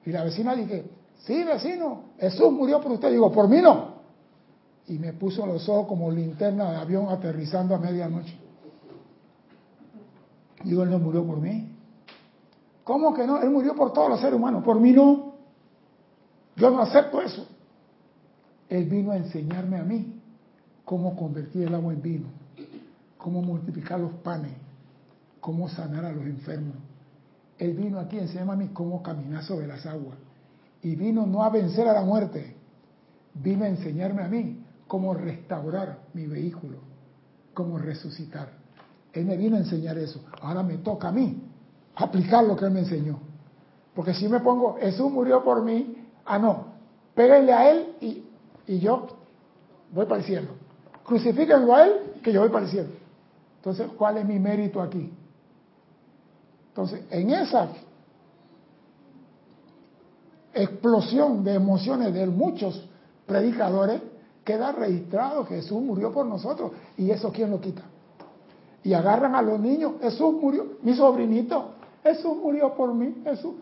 Y la vecina dije, sí, vecino, Jesús murió por usted. Digo, por mí no. Y me puso los ojos como linterna de avión aterrizando a medianoche. Digo, Él no murió por mí. ¿Cómo que no? Él murió por todos los seres humanos. Por mí no. Yo no acepto eso. Él vino a enseñarme a mí cómo convertir el agua en vino, cómo multiplicar los panes, cómo sanar a los enfermos. Él vino aquí a enseñarme a mí cómo caminar sobre las aguas. Y vino no a vencer a la muerte, vino a enseñarme a mí cómo restaurar mi vehículo, cómo resucitar. Él me vino a enseñar eso. Ahora me toca a mí aplicar lo que Él me enseñó. Porque si me pongo, Jesús murió por mí, ah, no, péguenle a Él y, y yo voy para el cielo. Crucifíquenlo a Él, que yo voy para el cielo. Entonces, ¿cuál es mi mérito aquí? Entonces, en esa explosión de emociones de muchos predicadores, queda registrado que Jesús murió por nosotros. ¿Y eso quién lo quita? Y agarran a los niños, Jesús murió, mi sobrinito, Jesús murió por mí, Jesús,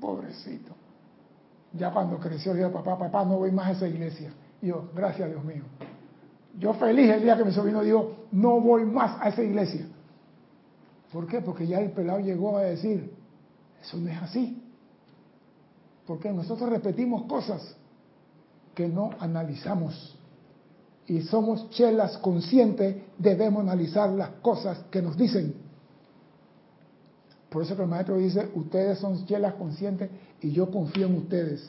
pobrecito. Ya cuando creció, dijo, papá, papá, no voy más a esa iglesia. Y yo, gracias Dios mío. Yo feliz el día que mi sobrino dijo, no voy más a esa iglesia. ¿Por qué? Porque ya el pelado llegó a decir, eso no es así. Porque nosotros repetimos cosas que no analizamos. Y somos chelas conscientes, debemos analizar las cosas que nos dicen. Por eso que el maestro dice, ustedes son chelas conscientes y yo confío en ustedes.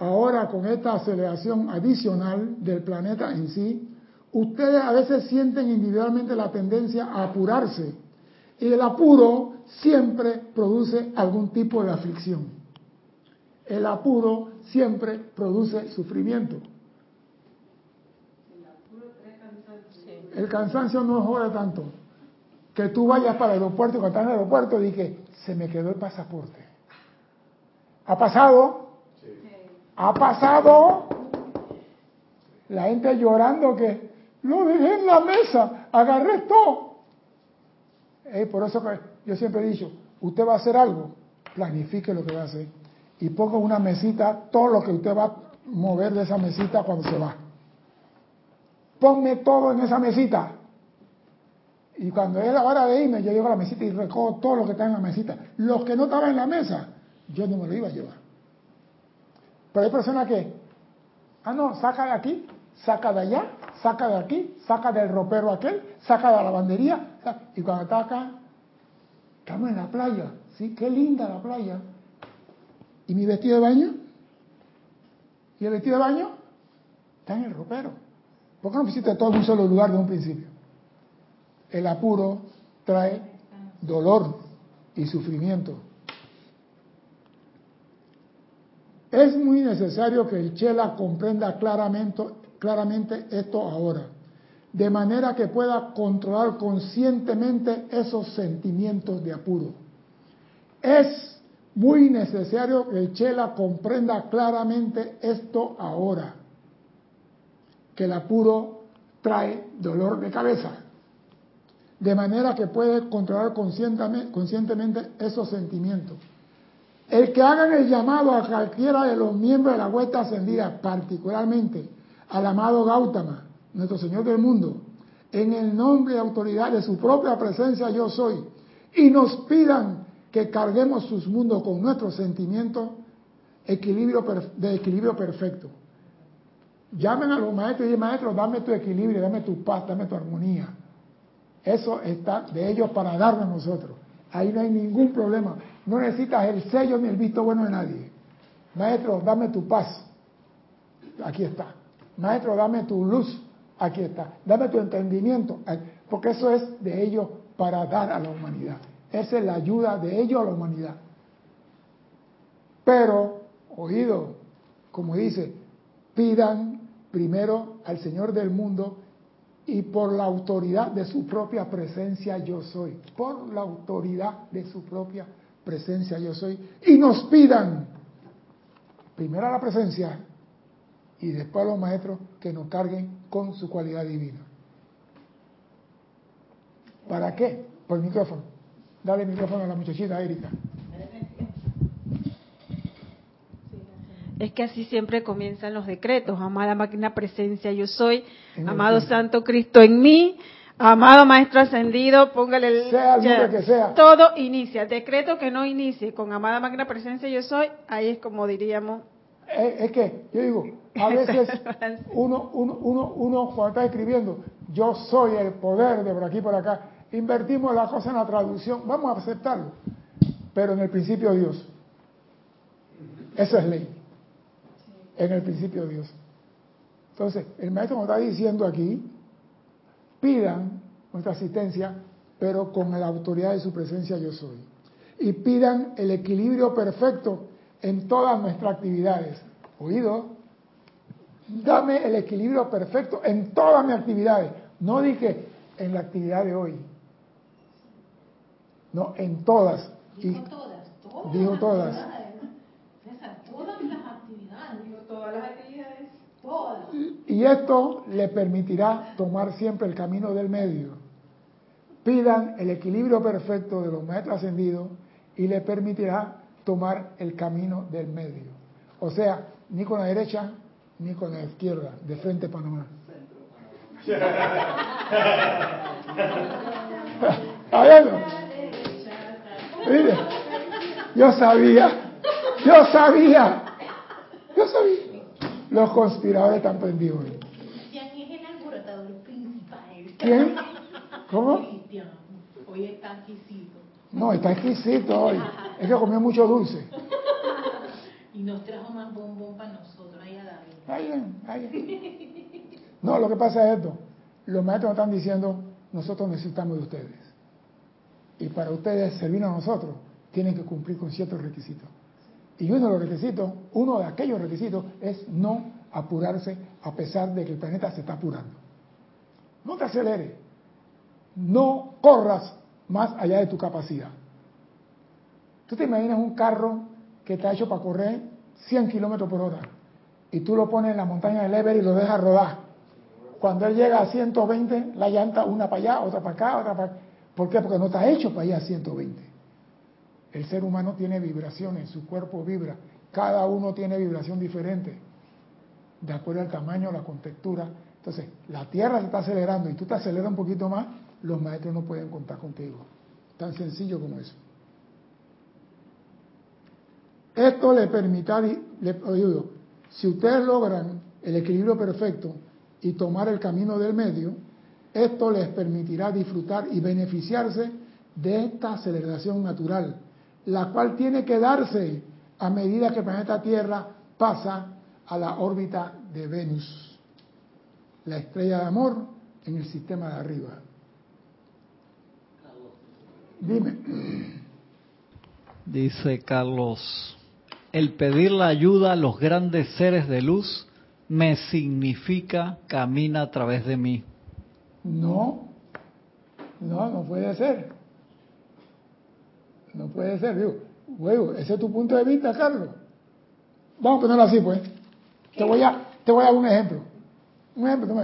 ahora con esta aceleración adicional del planeta en sí, ustedes a veces sienten individualmente la tendencia a apurarse y el apuro siempre produce algún tipo de aflicción. El apuro siempre produce sufrimiento. El cansancio no jode tanto. Que tú vayas para el aeropuerto y cuando estás en el aeropuerto dije, se me quedó el pasaporte. Ha pasado ha pasado la gente llorando que lo dejé en la mesa, agarré todo. por eso que yo siempre he dicho, usted va a hacer algo, planifique lo que va a hacer y ponga una mesita, todo lo que usted va a mover de esa mesita cuando se va. Ponme todo en esa mesita. Y cuando es la hora de irme, yo llevo la mesita y recojo todo lo que está en la mesita. Los que no estaban en la mesa, yo no me lo iba a llevar. Pero hay personas que, ah, no, saca de aquí, saca de allá, saca de aquí, saca del ropero aquel, saca de la lavandería, y cuando está acá, estamos en la playa, ¿sí? Qué linda la playa. ¿Y mi vestido de baño? ¿Y el vestido de baño? Está en el ropero. ¿Por qué no pusiste todo en un solo lugar de un principio? El apuro trae dolor y sufrimiento. Es muy necesario que el Chela comprenda claramente, claramente esto ahora, de manera que pueda controlar conscientemente esos sentimientos de apuro. Es muy necesario que el Chela comprenda claramente esto ahora, que el apuro trae dolor de cabeza. de manera que puede controlar conscientemente, esos sentimientos. El que hagan el llamado a cualquiera de los miembros de la vuelta ascendida, particularmente al amado Gautama, nuestro Señor del mundo, en el nombre y autoridad de su propia presencia yo soy, y nos pidan que carguemos sus mundos con nuestros sentimientos equilibrio, de equilibrio perfecto. Llamen a los maestros y dicen, maestro, dame tu equilibrio, dame tu paz, dame tu armonía. Eso está de ellos para darnos a nosotros. Ahí no hay ningún problema. No necesitas el sello ni el visto bueno de nadie. Maestro, dame tu paz. Aquí está. Maestro, dame tu luz. Aquí está. Dame tu entendimiento. Porque eso es de ellos para dar a la humanidad. Esa es la ayuda de ellos a la humanidad. Pero, oído, como dice, pidan primero al Señor del mundo y por la autoridad de su propia presencia yo soy. Por la autoridad de su propia presencia yo soy. Y nos pidan primero a la presencia y después a los maestros que nos carguen con su cualidad divina. ¿Para qué? Por el micrófono. Dale el micrófono a la muchachita Erika. Es que así siempre comienzan los decretos. Amada máquina presencia, yo soy. Amado Santo Cristo en mí. Amado Maestro Ascendido, póngale el... Sea que sea. Todo inicia. El decreto que no inicie con Amada Máquina Presencia Yo Soy, ahí es como diríamos... Eh, es, que, yo digo, a veces uno, uno, uno, uno cuando está escribiendo, yo soy el poder de por aquí por acá, invertimos la cosa en la traducción, vamos a aceptarlo, pero en el principio Dios. Eso es ley en el principio de Dios. Entonces, el maestro nos está diciendo aquí, pidan nuestra asistencia, pero con la autoridad de su presencia yo soy. Y pidan el equilibrio perfecto en todas nuestras actividades. ¿Oído? Dame el equilibrio perfecto en todas mis actividades. No dije en la actividad de hoy. No, en todas. Dijo todas. todas dijo todas. todas las actividades todas las actividades, Y esto le permitirá tomar siempre el camino del medio. Pidan el equilibrio perfecto de los maestros ascendidos y le permitirá tomar el camino del medio. O sea, ni con la derecha ni con la izquierda, de frente a Panamá. Mire, yo sabía, yo sabía yo sabía. Los conspiradores están prendidos. Cristian es el alborotador principal. ¿Quién? ¿Cómo? Cristian. Hoy está exquisito. No, está exquisito hoy. Es que comió mucho dulce. Y nos trajo más bombón para nosotros, ahí a David. Ahí, ahí. No, lo que pasa es esto. Los maestros nos están diciendo, nosotros necesitamos de ustedes. Y para ustedes servir a nosotros, tienen que cumplir con ciertos requisitos. Y uno de los requisitos, uno de aquellos requisitos es no apurarse a pesar de que el planeta se está apurando. No te aceleres. No corras más allá de tu capacidad. Tú te imaginas un carro que está hecho para correr 100 kilómetros por hora y tú lo pones en la montaña del Ever y lo dejas rodar. Cuando él llega a 120, la llanta una para allá, otra para acá, otra para... ¿Por qué? Porque no está hecho para ir a 120. El ser humano tiene vibraciones, su cuerpo vibra. Cada uno tiene vibración diferente, de acuerdo al tamaño, la contextura. Entonces, la Tierra se está acelerando y tú te aceleras un poquito más, los maestros no pueden contar contigo. Tan sencillo como eso. Esto le permitirá, le, si ustedes logran el equilibrio perfecto y tomar el camino del medio, esto les permitirá disfrutar y beneficiarse de esta aceleración natural la cual tiene que darse a medida que el planeta Tierra pasa a la órbita de Venus, la estrella de amor en el sistema de arriba. Dime. Dice Carlos, el pedir la ayuda a los grandes seres de luz me significa camina a través de mí. No, no, no puede ser. No puede ser, digo, huevo, ese es tu punto de vista, Carlos. Vamos a ponerlo así, pues. Te voy a, te voy a dar un ejemplo. Un ejemplo,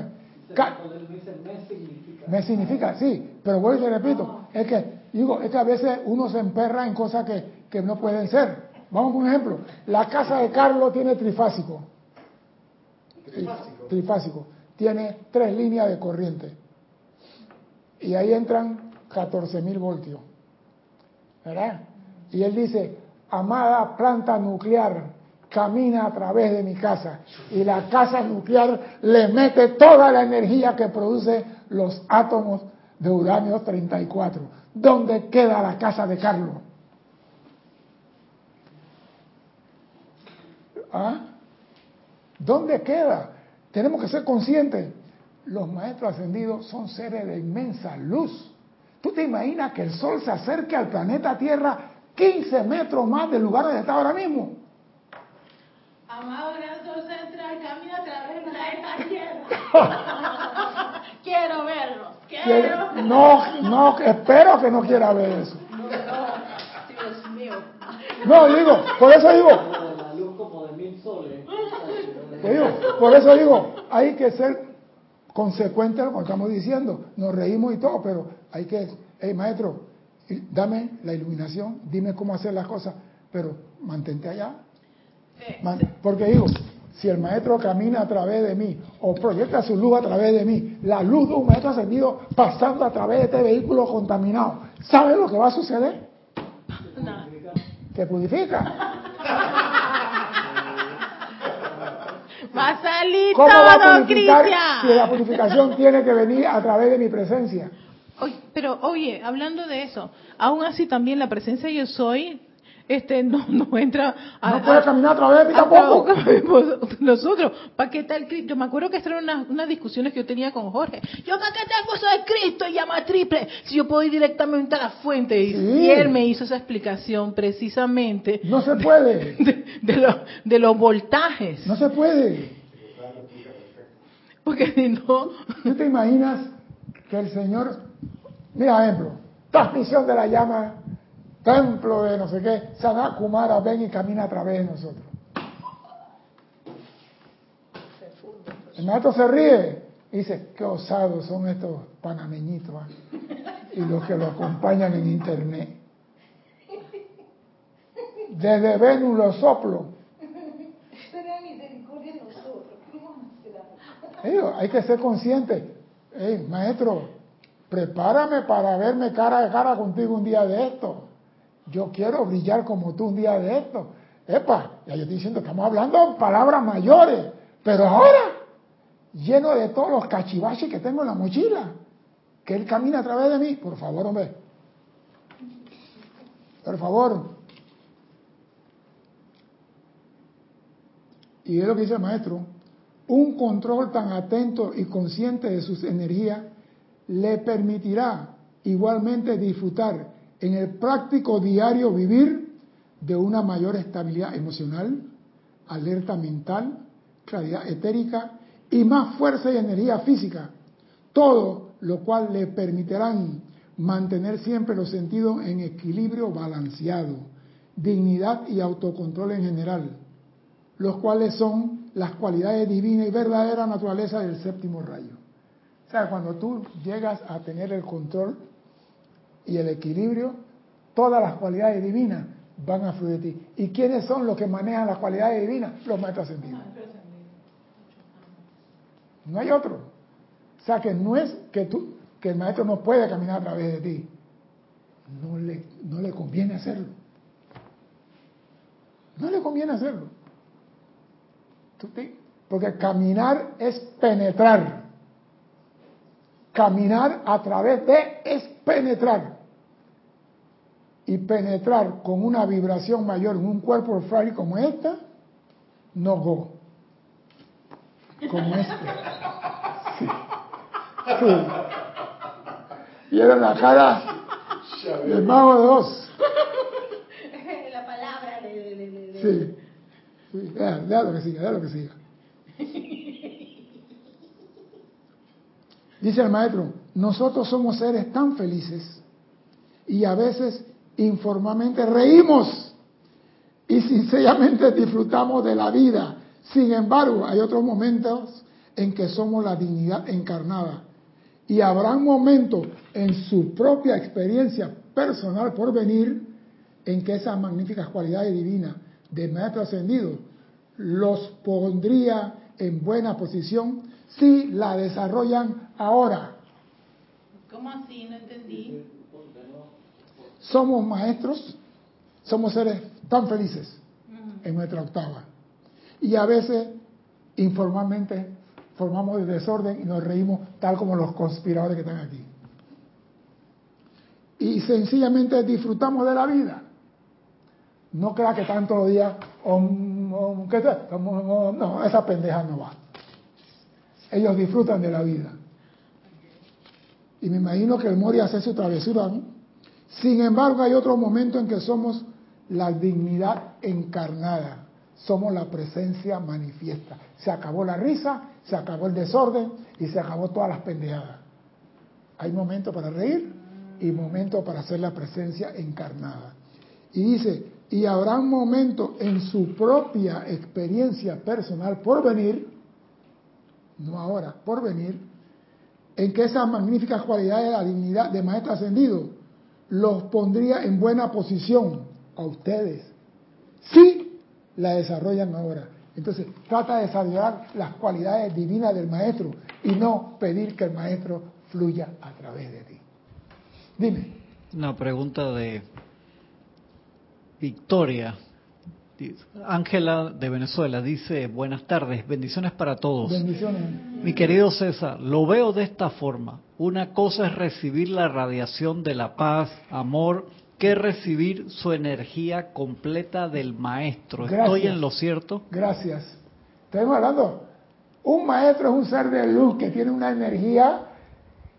me significa, sí, pero vuelvo y te repito, es que, digo, es que a veces uno se emperra en cosas que, que no pueden ser. Vamos por un ejemplo, la casa de Carlos tiene trifásico. Trifásico. Trifásico. Tiene tres líneas de corriente. Y ahí entran 14 mil voltios. Y él dice, amada planta nuclear, camina a través de mi casa y la casa nuclear le mete toda la energía que produce los átomos de uranio 34. ¿Dónde queda la casa de Carlos? ¿Ah? ¿Dónde queda? Tenemos que ser conscientes. Los maestros ascendidos son seres de inmensa luz. ¿Tú te imaginas que el Sol se acerque al planeta Tierra 15 metros más del lugar donde está ahora mismo? Amado gran sol central, camina a través de esta tierra. quiero verlo. Quiero. No, no, espero que no quiera ver eso. No, Dios mío. No, digo, por eso digo. La luz como de mil soles. por eso digo, hay que ser consecuente a lo que estamos diciendo. Nos reímos y todo, pero hay que, hey maestro, dame la iluminación, dime cómo hacer las cosas, pero mantente allá. Porque digo, si el maestro camina a través de mí o proyecta su luz a través de mí, la luz de un maestro ascendido pasando a través de este vehículo contaminado, ¿sabe lo que va a suceder? No. Que purifica. Va a salir ¿Cómo todo, va a purificar si la purificación tiene que venir a través de mi presencia? Pero oye, hablando de eso, aún así también la presencia yo soy este no, no entra a, no puede caminar a través de mí tampoco nosotros. Para qué tal Cristo yo me acuerdo que estas eran unas, discusiones que yo tenía con Jorge. Yo para qué tengo eso de Cristo y llama triple si yo puedo ir directamente a la fuente y, él me hizo esa explicación precisamente no se puede. de, de los voltajes. No se puede. Porque si no ¿tú te imaginas que el Señor mira ejemplo transmisión de la llama templo de no sé qué, Sana Kumara ven y camina a través de nosotros. El maestro se ríe y dice, qué osados son estos panameñitos ¿ah? y los que lo acompañan en internet. Desde Venus los soplo. hay que ser consciente. Hey, maestro, prepárame para verme cara a cara contigo un día de esto. Yo quiero brillar como tú un día de esto. Epa, ya yo estoy diciendo, estamos hablando palabras mayores, pero ahora, lleno de todos los cachivaches que tengo en la mochila, que él camina a través de mí, por favor, hombre. Por favor. Y es lo que dice el maestro, un control tan atento y consciente de sus energías le permitirá igualmente disfrutar en el práctico diario vivir de una mayor estabilidad emocional, alerta mental, claridad etérica y más fuerza y energía física, todo lo cual le permitirán mantener siempre los sentidos en equilibrio balanceado, dignidad y autocontrol en general, los cuales son las cualidades divinas y verdadera naturaleza del séptimo rayo. O sea, cuando tú llegas a tener el control y el equilibrio, todas las cualidades divinas van a fluir de ti. ¿Y quiénes son los que manejan las cualidades divinas? Los maestros ascendidos. No hay otro. O sea que no es que tú, que el maestro no puede caminar a través de ti. No le, no le conviene hacerlo. No le conviene hacerlo. Porque caminar es penetrar. Caminar a través de es penetrar y penetrar con una vibración mayor en un cuerpo frágil como esta, no go. Como este. Sí. sí. Y era la cara del mago de Oz. La palabra de... Sí. sí. Vea, lo que siga, vea lo que siga. Dice el maestro, nosotros somos seres tan felices y a veces informalmente reímos y sinceramente disfrutamos de la vida. Sin embargo, hay otros momentos en que somos la dignidad encarnada. Y habrá momentos en su propia experiencia personal por venir en que esas magníficas cualidades divinas de Maestro Ascendido los pondría en buena posición si la desarrollan ahora. ¿Cómo así? No entendí. Somos maestros, somos seres tan felices en nuestra octava. Y a veces, informalmente, formamos el desorden y nos reímos tal como los conspiradores que están aquí. Y sencillamente disfrutamos de la vida. No crea que tanto los días, no, esa pendeja no va. Ellos disfrutan de la vida. Y me imagino que el Mori hace su travesura. Sin embargo, hay otro momento en que somos la dignidad encarnada. Somos la presencia manifiesta. Se acabó la risa, se acabó el desorden y se acabó todas las pendejadas. Hay momentos para reír y momentos para hacer la presencia encarnada. Y dice, y habrá momentos en su propia experiencia personal por venir, no ahora, por venir, en que esas magníficas cualidades de la dignidad de Maestro Ascendido los pondría en buena posición a ustedes, si la desarrollan ahora. Entonces, trata de desarrollar las cualidades divinas del Maestro y no pedir que el Maestro fluya a través de ti. Dime. Una pregunta de Victoria. Ángela de Venezuela dice, buenas tardes, bendiciones para todos. Bendiciones. Mi querido César, lo veo de esta forma. Una cosa es recibir la radiación de la paz, amor, que recibir su energía completa del maestro. ¿Estoy en lo cierto? Gracias. Estamos hablando, un maestro es un ser de luz que tiene una energía,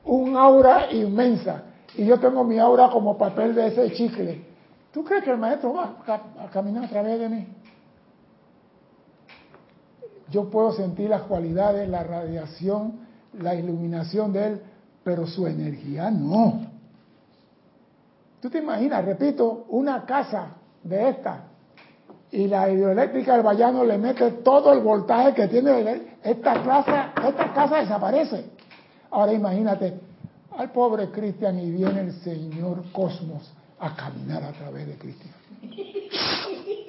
un aura inmensa. Y yo tengo mi aura como papel de ese chicle ¿Tú crees que el maestro va a, caminar a través de mí? Yo puedo sentir las cualidades, la radiación, la iluminación de él, pero su energía no. Tú te imaginas, repito, una casa de esta y la hidroeléctrica del Vallano le mete todo el voltaje que tiene esta casa, esta casa desaparece. Ahora imagínate al pobre Cristian y viene el Señor Cosmos a caminar a través de Cristo.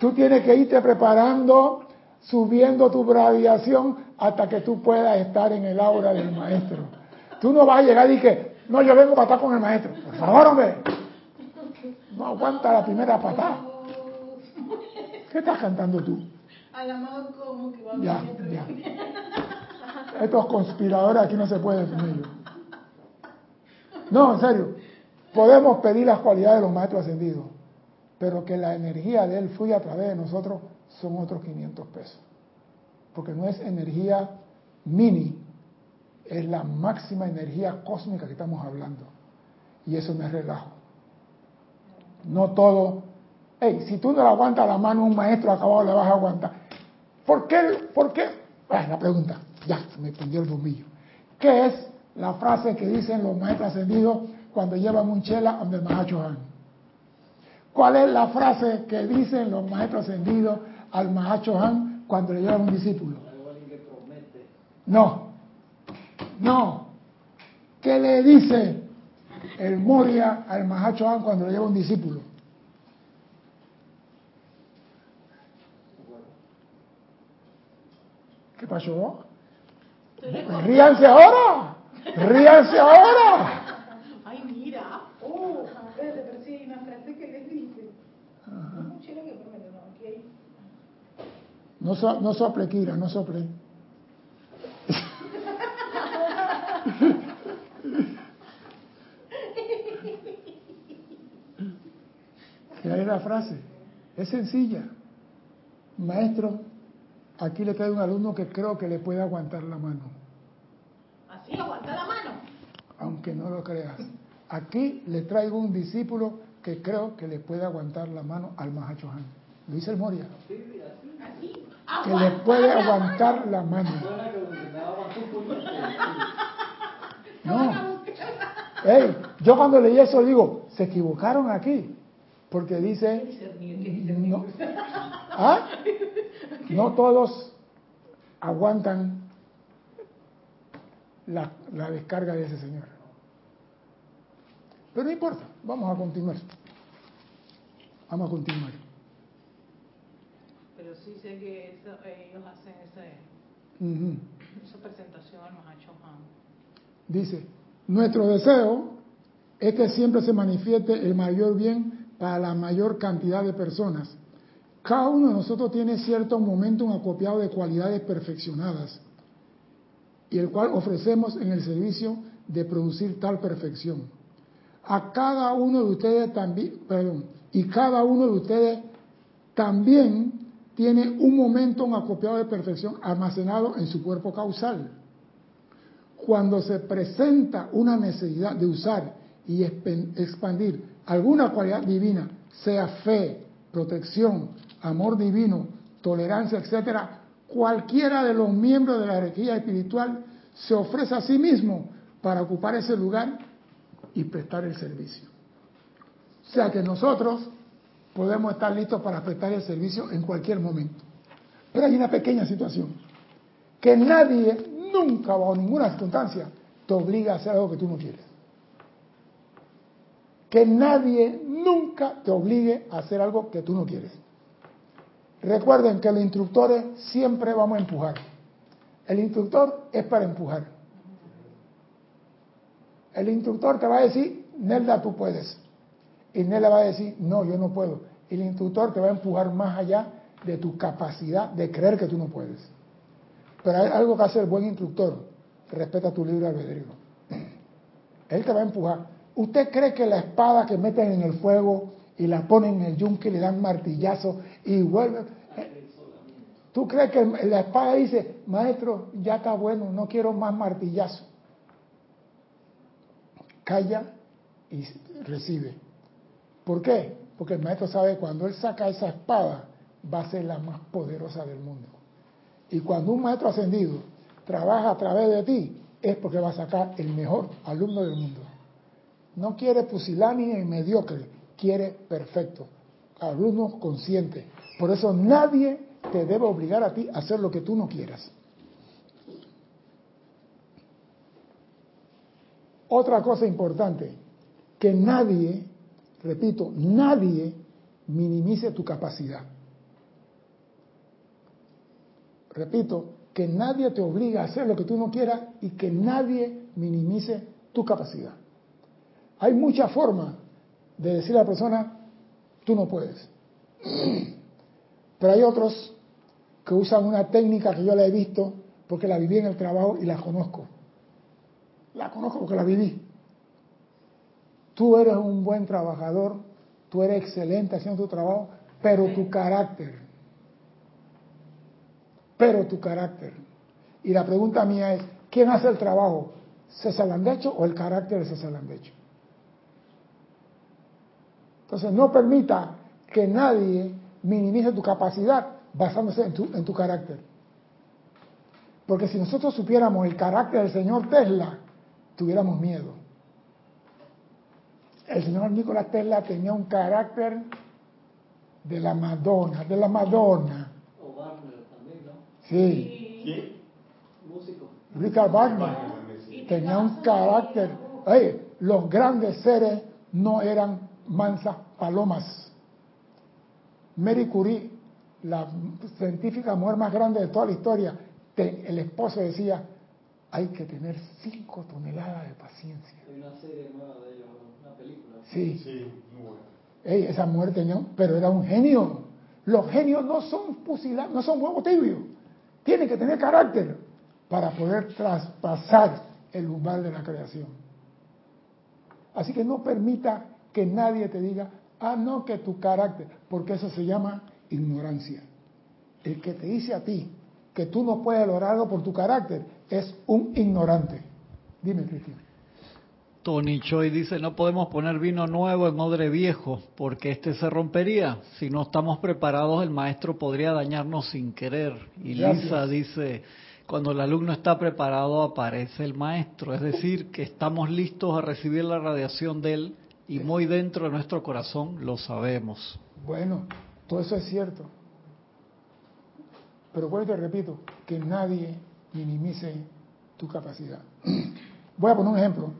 Tú tienes que irte preparando, subiendo tu radiación hasta que tú puedas estar en el aura del maestro. Tú no vas a llegar y que, no, yo vengo para estar con el maestro. Por favor, hombre. No aguanta la primera patada. ¿Qué estás cantando tú? como que va ya, ya. Estos conspiradores aquí no se pueden definir. No, en serio. Podemos pedir las cualidades de los maestros ascendidos, pero que la energía de él fluya a través de nosotros son otros 500 pesos. Porque no es energía mini, es la máxima energía cósmica que estamos hablando. Y eso no es relajo. No todo. Hey, si tú no le aguantas la mano un maestro acabado, le vas a aguantar. ¿Por qué? ¿Por qué? Ah, la pregunta. Ya, me prendió el bombillo. ¿Qué es la frase que dicen los maestros ascendidos cuando llevan un chela donde el Mahacho? ¿Cuál es la frase que dicen los maestros ascendidos al Mahacho Han cuando le llevan un discípulo? No, no. ¿Qué le dice el Moria al Mahacho Han cuando le lleva un discípulo? ¿Qué pasó? Ríanse ahora. Ríanse ahora. Ay, mira. Oh, pero sí hay una frase que les dice. No, so, no sople, Kira, no sople. ¿Qué es la frase? Es sencilla. Maestro, Aquí le traigo un alumno que creo que le puede aguantar la mano. ¿Así? ¿Aguantar la mano? Aunque no lo creas. Aquí le traigo un discípulo que creo que le puede aguantar la mano al Mahacho Han. Lo dice el Moria. Que le puede aguantar la mano. No. Hey, yo cuando leí eso digo, se equivocaron aquí. Porque dice, no, ¿ah? no todos aguantan la, la descarga de ese señor. Pero no importa, vamos a continuar. Vamos a continuar. Pero sí sé que ellos hacen ese, esa presentación al Mahacho Dice, nuestro deseo es que siempre se manifieste el mayor bien para la mayor cantidad de personas. Cada uno de nosotros tiene cierto momentum acopiado de cualidades perfeccionadas y el cual ofrecemos en el servicio de producir tal perfección. A cada uno de ustedes también, perdón, y cada uno de ustedes también tiene un momento acopiado de perfección almacenado en su cuerpo causal. Cuando se presenta una necesidad de usar y expandir alguna cualidad divina, sea fe, protección, amor divino, tolerancia, etcétera, cualquiera de los miembros de la jerarquía espiritual se ofrece a sí mismo para ocupar ese lugar y prestar el servicio. O sea que nosotros podemos estar listos para prestar el servicio en cualquier momento. Pero hay una pequeña situación, que nadie, nunca, bajo ninguna circunstancia, te obliga a hacer algo que tú no quieres. Que nadie nunca te obligue a hacer algo que tú no quieres. Recuerden que los instructores siempre vamos a empujar. El instructor es para empujar. El instructor te va a decir, Nelda, tú puedes. Y Nelda va a decir, no, yo no puedo. Y el instructor te va a empujar más allá de tu capacidad de creer que tú no puedes. Pero hay algo que hace el buen instructor. Respeta tu libre albedrío. Él te va a empujar. ¿Usted cree que la espada que meten en el fuego y la ponen en el yunque y le dan martillazo y vuelven. ¿Tú crees que la espada dice, maestro, ya está bueno, no quiero más martillazo? Calla y recibe. ¿Por qué? Porque el maestro sabe cuando él saca esa espada va a ser la más poderosa del mundo. Y cuando un maestro ascendido trabaja a través de ti, es porque va a sacar el mejor alumno del mundo. No quiere pusilánime y mediocre, quiere perfecto, alumno consciente. Por eso nadie te debe obligar a ti a hacer lo que tú no quieras. Otra cosa importante, que nadie, repito, nadie minimice tu capacidad. Repito, que nadie te obliga a hacer lo que tú no quieras y que nadie minimice tu capacidad. Hay muchas formas de decirle a la persona, tú no puedes. Pero hay otros que usan una técnica que yo la he visto porque la viví en el trabajo y la conozco. La conozco porque la viví. Tú eres un buen trabajador, tú eres excelente haciendo tu trabajo, pero tu carácter, pero tu carácter. Y la pregunta mía es, ¿quién hace el trabajo? ¿César Landecho o el carácter de César Landecho? Entonces no permita que nadie minimice tu capacidad basándose en tu, en tu carácter. Porque si nosotros supiéramos el carácter del señor Tesla, tuviéramos miedo. El señor Nicolás Tesla tenía un carácter de la Madonna, de la Madonna. O Wagner también, ¿no? Sí. ¿Quién? Músico. Richard Wagner tenía un carácter. Oye, los grandes seres no eran mansas palomas. Mary Curie, la científica mujer más grande de toda la historia, el esposo decía, hay que tener cinco toneladas de paciencia. Hay una serie nueva de ellos, una película. Sí. sí esa mujer tenía, pero era un genio. Los genios no son pusilados, no son huevos tibios. Tienen que tener carácter para poder traspasar el umbral de la creación. Así que no permita que nadie te diga, ah, no, que tu carácter, porque eso se llama ignorancia. El que te dice a ti que tú no puedes lograr algo por tu carácter es un ignorante. Dime, Cristina. Tony Choi dice, no podemos poner vino nuevo en odre viejo porque este se rompería. Si no estamos preparados, el maestro podría dañarnos sin querer. Y Lisa dice, cuando el alumno está preparado, aparece el maestro. Es decir, que estamos listos a recibir la radiación de él y muy dentro de nuestro corazón lo sabemos. Bueno, todo eso es cierto. Pero pues te repito, que nadie minimice tu capacidad. Voy a poner un ejemplo.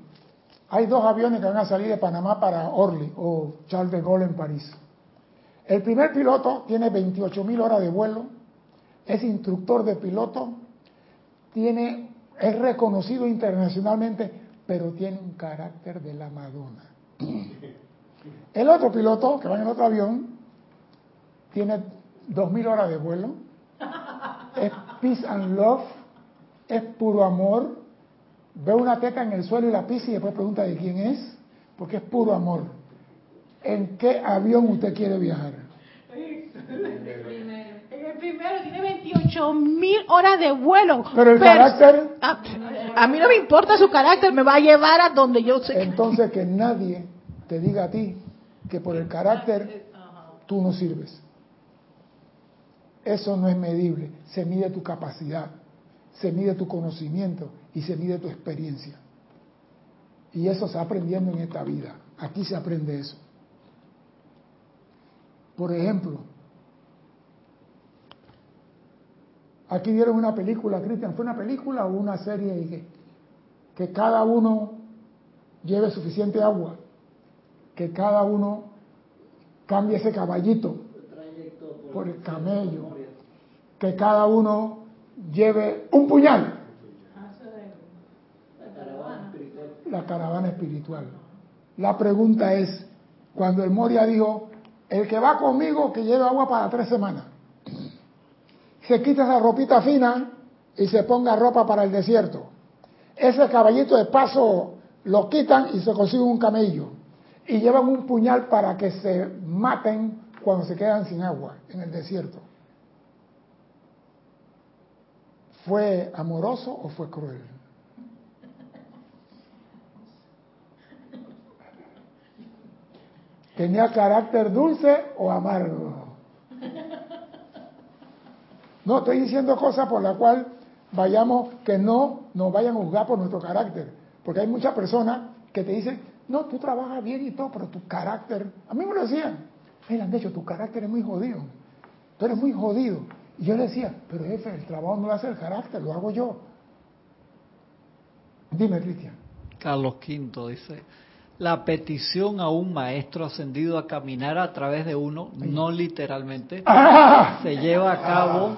Hay dos aviones que van a salir de Panamá para Orly o Charles de Gaulle en París. El primer piloto tiene 28 mil horas de vuelo, es instructor de piloto, tiene, es reconocido internacionalmente, pero tiene un carácter de la Madonna. El otro piloto, que va en el otro avión, tiene 2.000 horas de vuelo, es peace and love, es puro amor, ve una teta en el suelo y la pisa y después pregunta de quién es, porque es puro amor. ¿En qué avión usted quiere viajar? Primero tiene 28 mil horas de vuelo. Pero el carácter... A, a, mí no me importa su carácter, me va a llevar a donde yo sé. Entonces que nadie te diga a ti que por el carácter tú no sirves. Eso no es medible, se mide tu capacidad, se mide tu conocimiento y se mide tu experiencia. Y eso se aprendiendo en esta vida. Aquí se aprende eso. Por ejemplo, aquí vieron una película, Cristian, ¿fue una película o una serie? Y que, que cada uno lleve suficiente agua, que cada uno cambie ese caballito por el camello, que cada uno lleve un puñal. La caravana espiritual. La pregunta es, cuando el Moria dijo, el que va conmigo que lleve agua para tres semanas, se quita esa ropita fina y se ponga ropa para el desierto. Ese caballito de paso lo quitan y se consigue un camello. Y llevan un puñal para que se maten cuando se quedan sin agua en el desierto. ¿Fue amoroso o fue cruel? ¿Tenía carácter dulce o amargo? No, estoy diciendo cosas por las cuales vayamos, que no nos vayan a juzgar por nuestro carácter. Porque hay muchas personas que te dicen, no, tú trabajas bien y todo, pero tu carácter, a mí me lo decían, me han dicho, tu carácter es muy jodido, tú eres muy jodido. Y yo le decía, pero jefe, el trabajo no lo hace el carácter, lo hago yo. Dime, Cristian. Carlos V dice, la petición a un maestro ascendido a caminar a través de uno, no literalmente, ¡Ah! se lleva a cabo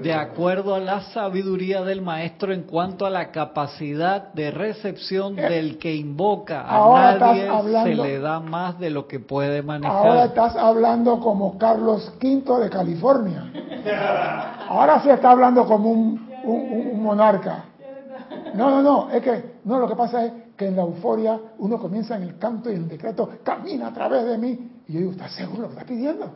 de acuerdo a la sabiduría del maestro en cuanto a la capacidad de recepción eh, del que invoca. A nadie se le da más de lo que puede manejar. Ahora estás hablando como Carlos V de California. Ahora sí está hablando como un, un monarca. No, no, no, es que, no, lo que pasa es que en la euforia uno comienza en el canto y el decreto, camina a través de mí. Y yo digo, ¿estás seguro lo que está pidiendo?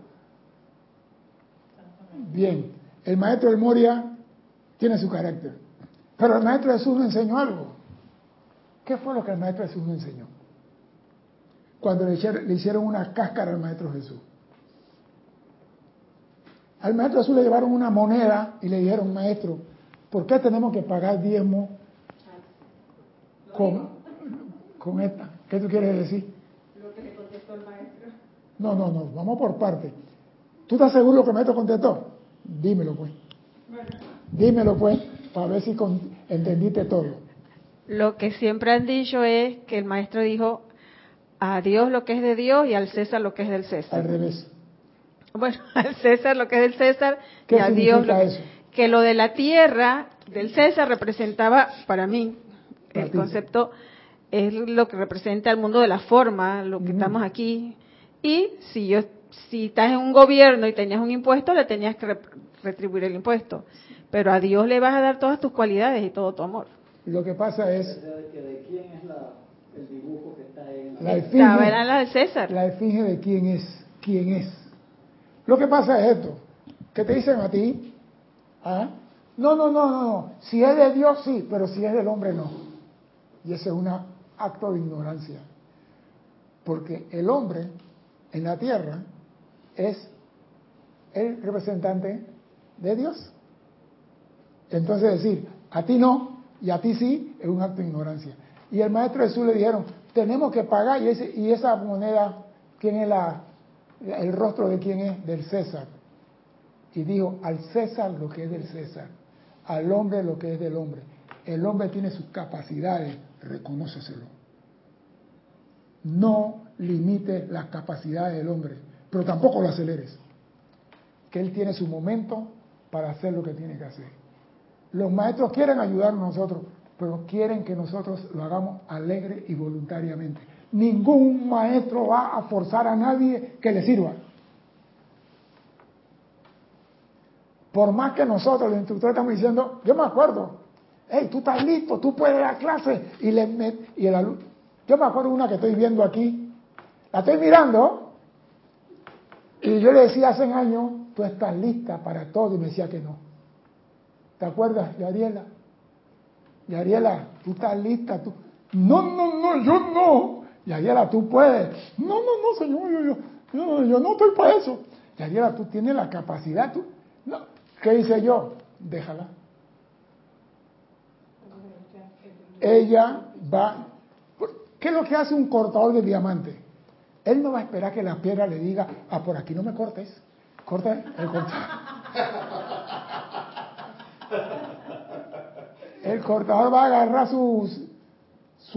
Bien, el maestro del Moria tiene su carácter. Pero el maestro Jesús nos enseñó algo. ¿Qué fue lo que el maestro Jesús nos enseñó? Cuando le hicieron, una cáscara al maestro Jesús. Al maestro Jesús le llevaron una moneda y le dijeron, maestro, ¿por qué tenemos que pagar diezmo con, con esta? ¿Qué tú quieres decir? Lo que le contestó el maestro. No, no, no, vamos por parte. ¿Tú estás seguro que el maestro contestó? Dímelo pues. Dímelo pues, para ver si entendiste todo. Lo que siempre han dicho es que el maestro dijo a Dios lo que es de Dios y al César lo que es del César. Al revés. Bueno, al César lo que es del César y a Dios lo eso? que lo de la tierra del César representaba para mí el concepto es lo que representa el mundo de la forma, lo que estamos aquí. Y si yo si estás en un gobierno y tenías un impuesto, le tenías que retribuir el impuesto. Pero a Dios le vas a dar todas tus cualidades y todo tu amor. Lo que pasa es... ¿De quién es el dibujo que está en la la de César. La de quién es, quién es. Lo que pasa es esto, que te dicen a ti, ¿ah? no, no, no, no, no, si es de Dios sí, pero si es del hombre no. Y ese es un acto de ignorancia. Porque el hombre en la tierra es el representante de Dios. Entonces decir, a ti no y a ti sí, es un acto de ignorancia. Y el maestro Jesús le dijeron, tenemos que pagar y, ese, y esa moneda, ¿quién es la, el rostro de quién es? Del César. Y dijo, al César lo que es del César, al hombre lo que es del hombre. El hombre tiene sus capacidades, reconóceselo. No limite las capacidades del hombre, pero tampoco lo aceleres. Que él tiene su momento para hacer lo que tiene que hacer. Los maestros quieren ayudarnos nosotros, pero quieren que nosotros lo hagamos alegre y voluntariamente. Ningún maestro va a forzar a nadie que le sirva. Por más que nosotros, los instructores, estamos diciendo, yo me acuerdo, hey, tú estás listo, tú puedes dar clase. Y, le, y el yo me acuerdo una que estoy viendo aquí, la estoy mirando, y yo le decía hace años, tú estás lista para todo, y me decía que no. ¿Te acuerdas, Yariela? Yariela, tú estás lista, tú. No, no, no, yo no. Yariela, tú puedes. No, no, no, señor, yo, yo, yo no estoy para eso. Yariela, tú tienes la capacidad, tú. No. ¿Qué hice yo? Déjala. Ella va. ¿Qué es lo que hace un cortador de diamante? Él no va a esperar que la piedra le diga, ah, por aquí no me cortes. Corta el cortador. El cortador va a agarrar su,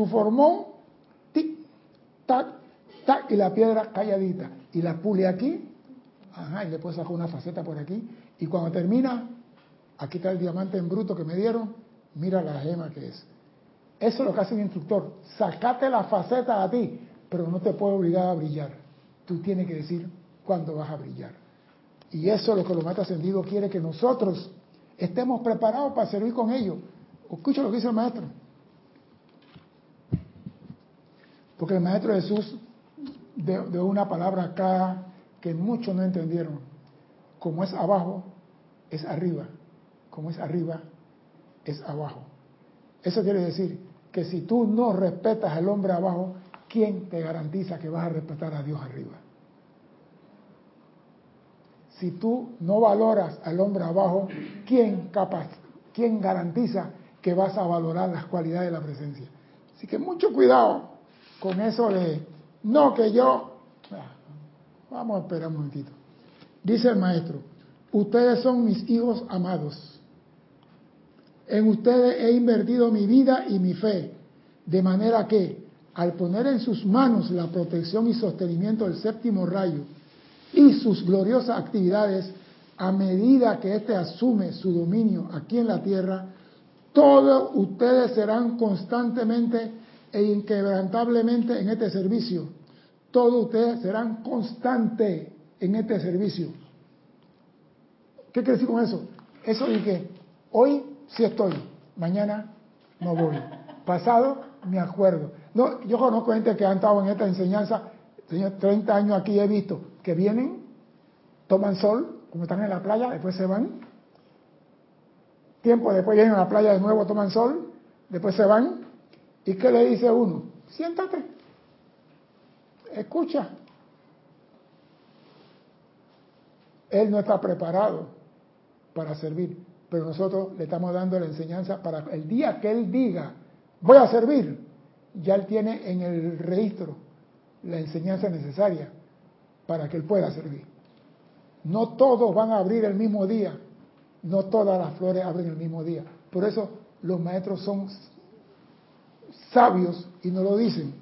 formón, tic, tac, tac, y la piedra calladita. Y la pule aquí, ajá, y le puede sacar una faceta por aquí. Y cuando termina, aquí está el diamante en bruto que me dieron, mira la gema que es. Eso es lo que hace un instructor. Sacate la faceta a ti, pero no te puede obligar a brillar. Tú tienes que decir cuándo vas a brillar. Y eso es lo que los maestros ascendidos quiere que nosotros estemos preparados para servir con ellos. Escucha lo que dice el maestro. Porque el maestro Jesús de, de una palabra acá que muchos no entendieron. Como es abajo, es arriba. Como es arriba, es abajo. Eso quiere decir que si tú no respetas al hombre abajo, ¿quién te garantiza que vas a respetar a Dios arriba? Si tú no valoras al hombre abajo, ¿quién, capaz, quién garantiza que vas a valorar las cualidades de la presencia? Así que mucho cuidado con eso de, no que yo... Ah, vamos a esperar un momentito. Dice el maestro, ustedes son mis hijos amados. En ustedes he invertido mi vida y mi fe, de manera que al poner en sus manos la protección y sostenimiento del séptimo rayo y sus gloriosas actividades, a medida que éste asume su dominio aquí en la tierra, todos ustedes serán constantemente e inquebrantablemente en este servicio. Todos ustedes serán constantes en este servicio. ¿Qué quiere decir con eso? Eso es que hoy sí estoy, mañana no voy. Pasado me acuerdo. No, yo conozco gente que ha estado en esta enseñanza, 30 años aquí he visto, que vienen, toman sol, como están en la playa, después se van. Tiempo después vienen a la playa de nuevo, toman sol, después se van. ¿Y qué le dice uno? Siéntate, escucha. Él no está preparado para servir, pero nosotros le estamos dando la enseñanza para el día que Él diga, voy a servir, ya Él tiene en el registro la enseñanza necesaria para que Él pueda servir. No todos van a abrir el mismo día, no todas las flores abren el mismo día. Por eso los maestros son sabios y no lo dicen.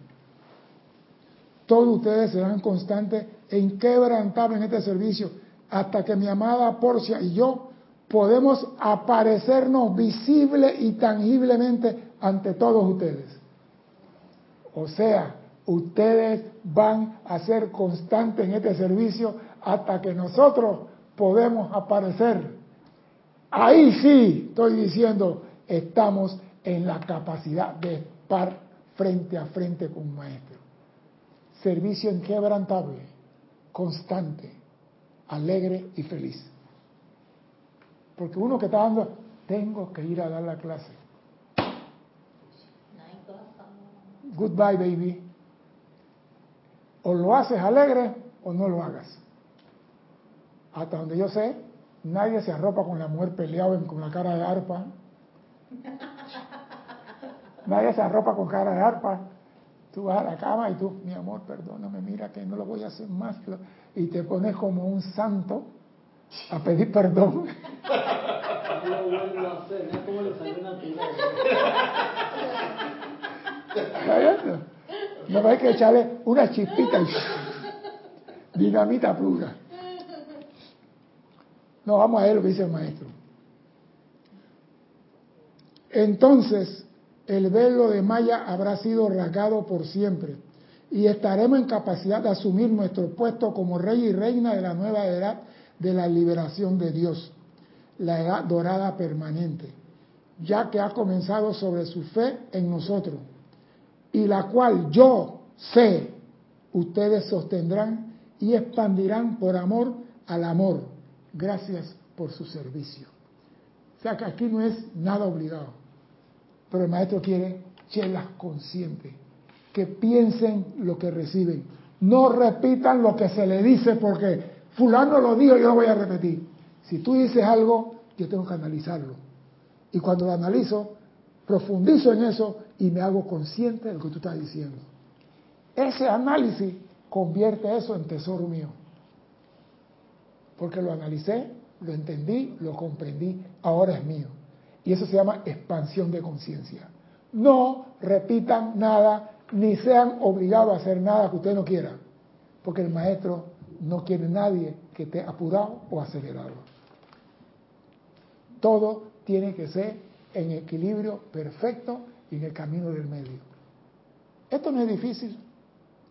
Todos ustedes serán constantes e inquebrantables en este servicio hasta que mi amada Porcia y yo podemos aparecernos visible y tangiblemente ante todos ustedes. O sea, ustedes van a ser constantes en este servicio hasta que nosotros podemos aparecer. Ahí sí estoy diciendo, estamos en la capacidad de estar frente a frente con un maestro. Servicio inquebrantable, constante alegre y feliz. Porque uno que está dando, tengo que ir a dar la clase. Goodbye, baby. O lo haces alegre o no lo hagas. Hasta donde yo sé, nadie se arropa con la mujer peleada con la cara de arpa. Nadie se arropa con cara de arpa. Tú vas a la cama y tú, mi amor, perdóname, mira que no lo voy a hacer más. Y te pones como un santo a pedir perdón. No vuelvo a hacer, es como le salió No hay que echarle una chispita y dinamita pura. No, vamos a ver lo que dice el maestro. Entonces, el velo de Maya habrá sido rasgado por siempre y estaremos en capacidad de asumir nuestro puesto como rey y reina de la nueva edad de la liberación de Dios, la edad dorada permanente, ya que ha comenzado sobre su fe en nosotros, y la cual yo sé ustedes sostendrán y expandirán por amor al amor. Gracias por su servicio. O sea que aquí no es nada obligado. Pero el maestro quiere chelas conscientes, que piensen lo que reciben. No repitan lo que se le dice porque fulano lo dijo, yo lo voy a repetir. Si tú dices algo, yo tengo que analizarlo. Y cuando lo analizo, profundizo en eso y me hago consciente de lo que tú estás diciendo. Ese análisis convierte eso en tesoro mío. Porque lo analicé, lo entendí, lo comprendí, ahora es mío. Y eso se llama expansión de conciencia. No repitan nada, ni sean obligados a hacer nada que usted no quiera, porque el maestro no quiere nadie que esté apurado o acelerado. Todo tiene que ser en equilibrio perfecto y en el camino del medio. Esto no es difícil,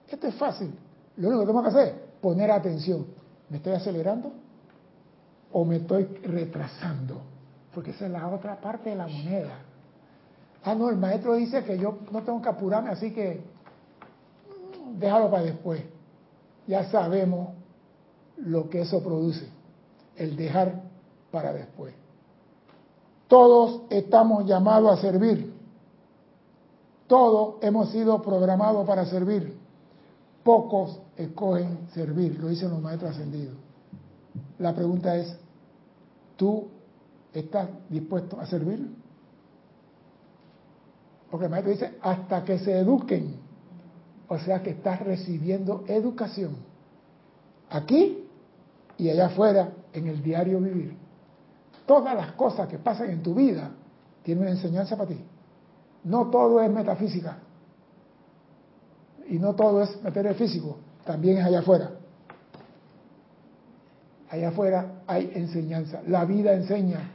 esto es fácil. Lo único que tengo que hacer es poner atención. ¿Me estoy acelerando o me estoy retrasando? porque esa es la otra parte de la moneda. Ah, no, el maestro dice que yo no tengo que apurarme, así que déjalo para después. Ya sabemos lo que eso produce, el dejar para después. Todos estamos llamados a servir. Todos hemos sido programados para servir. Pocos escogen servir, lo dicen los maestros ascendidos. La pregunta es, ¿tú ¿Estás dispuesto a servir? Porque el maestro dice, hasta que se eduquen. O sea que estás recibiendo educación. Aquí y allá afuera, en el diario vivir. Todas las cosas que pasan en tu vida tienen una enseñanza para ti. No todo es metafísica. Y no todo es material físico. También es allá afuera. Allá afuera hay enseñanza. La vida enseña.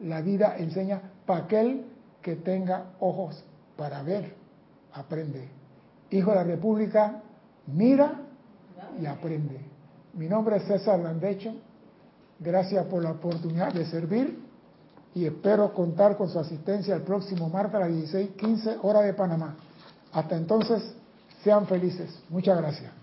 La vida enseña para aquel que tenga ojos para ver, aprende. Hijo de la República, mira y aprende. Mi nombre es César Landecho. Gracias por la oportunidad de servir y espero contar con su asistencia el próximo martes a las 16:15 hora de Panamá. Hasta entonces, sean felices. Muchas gracias.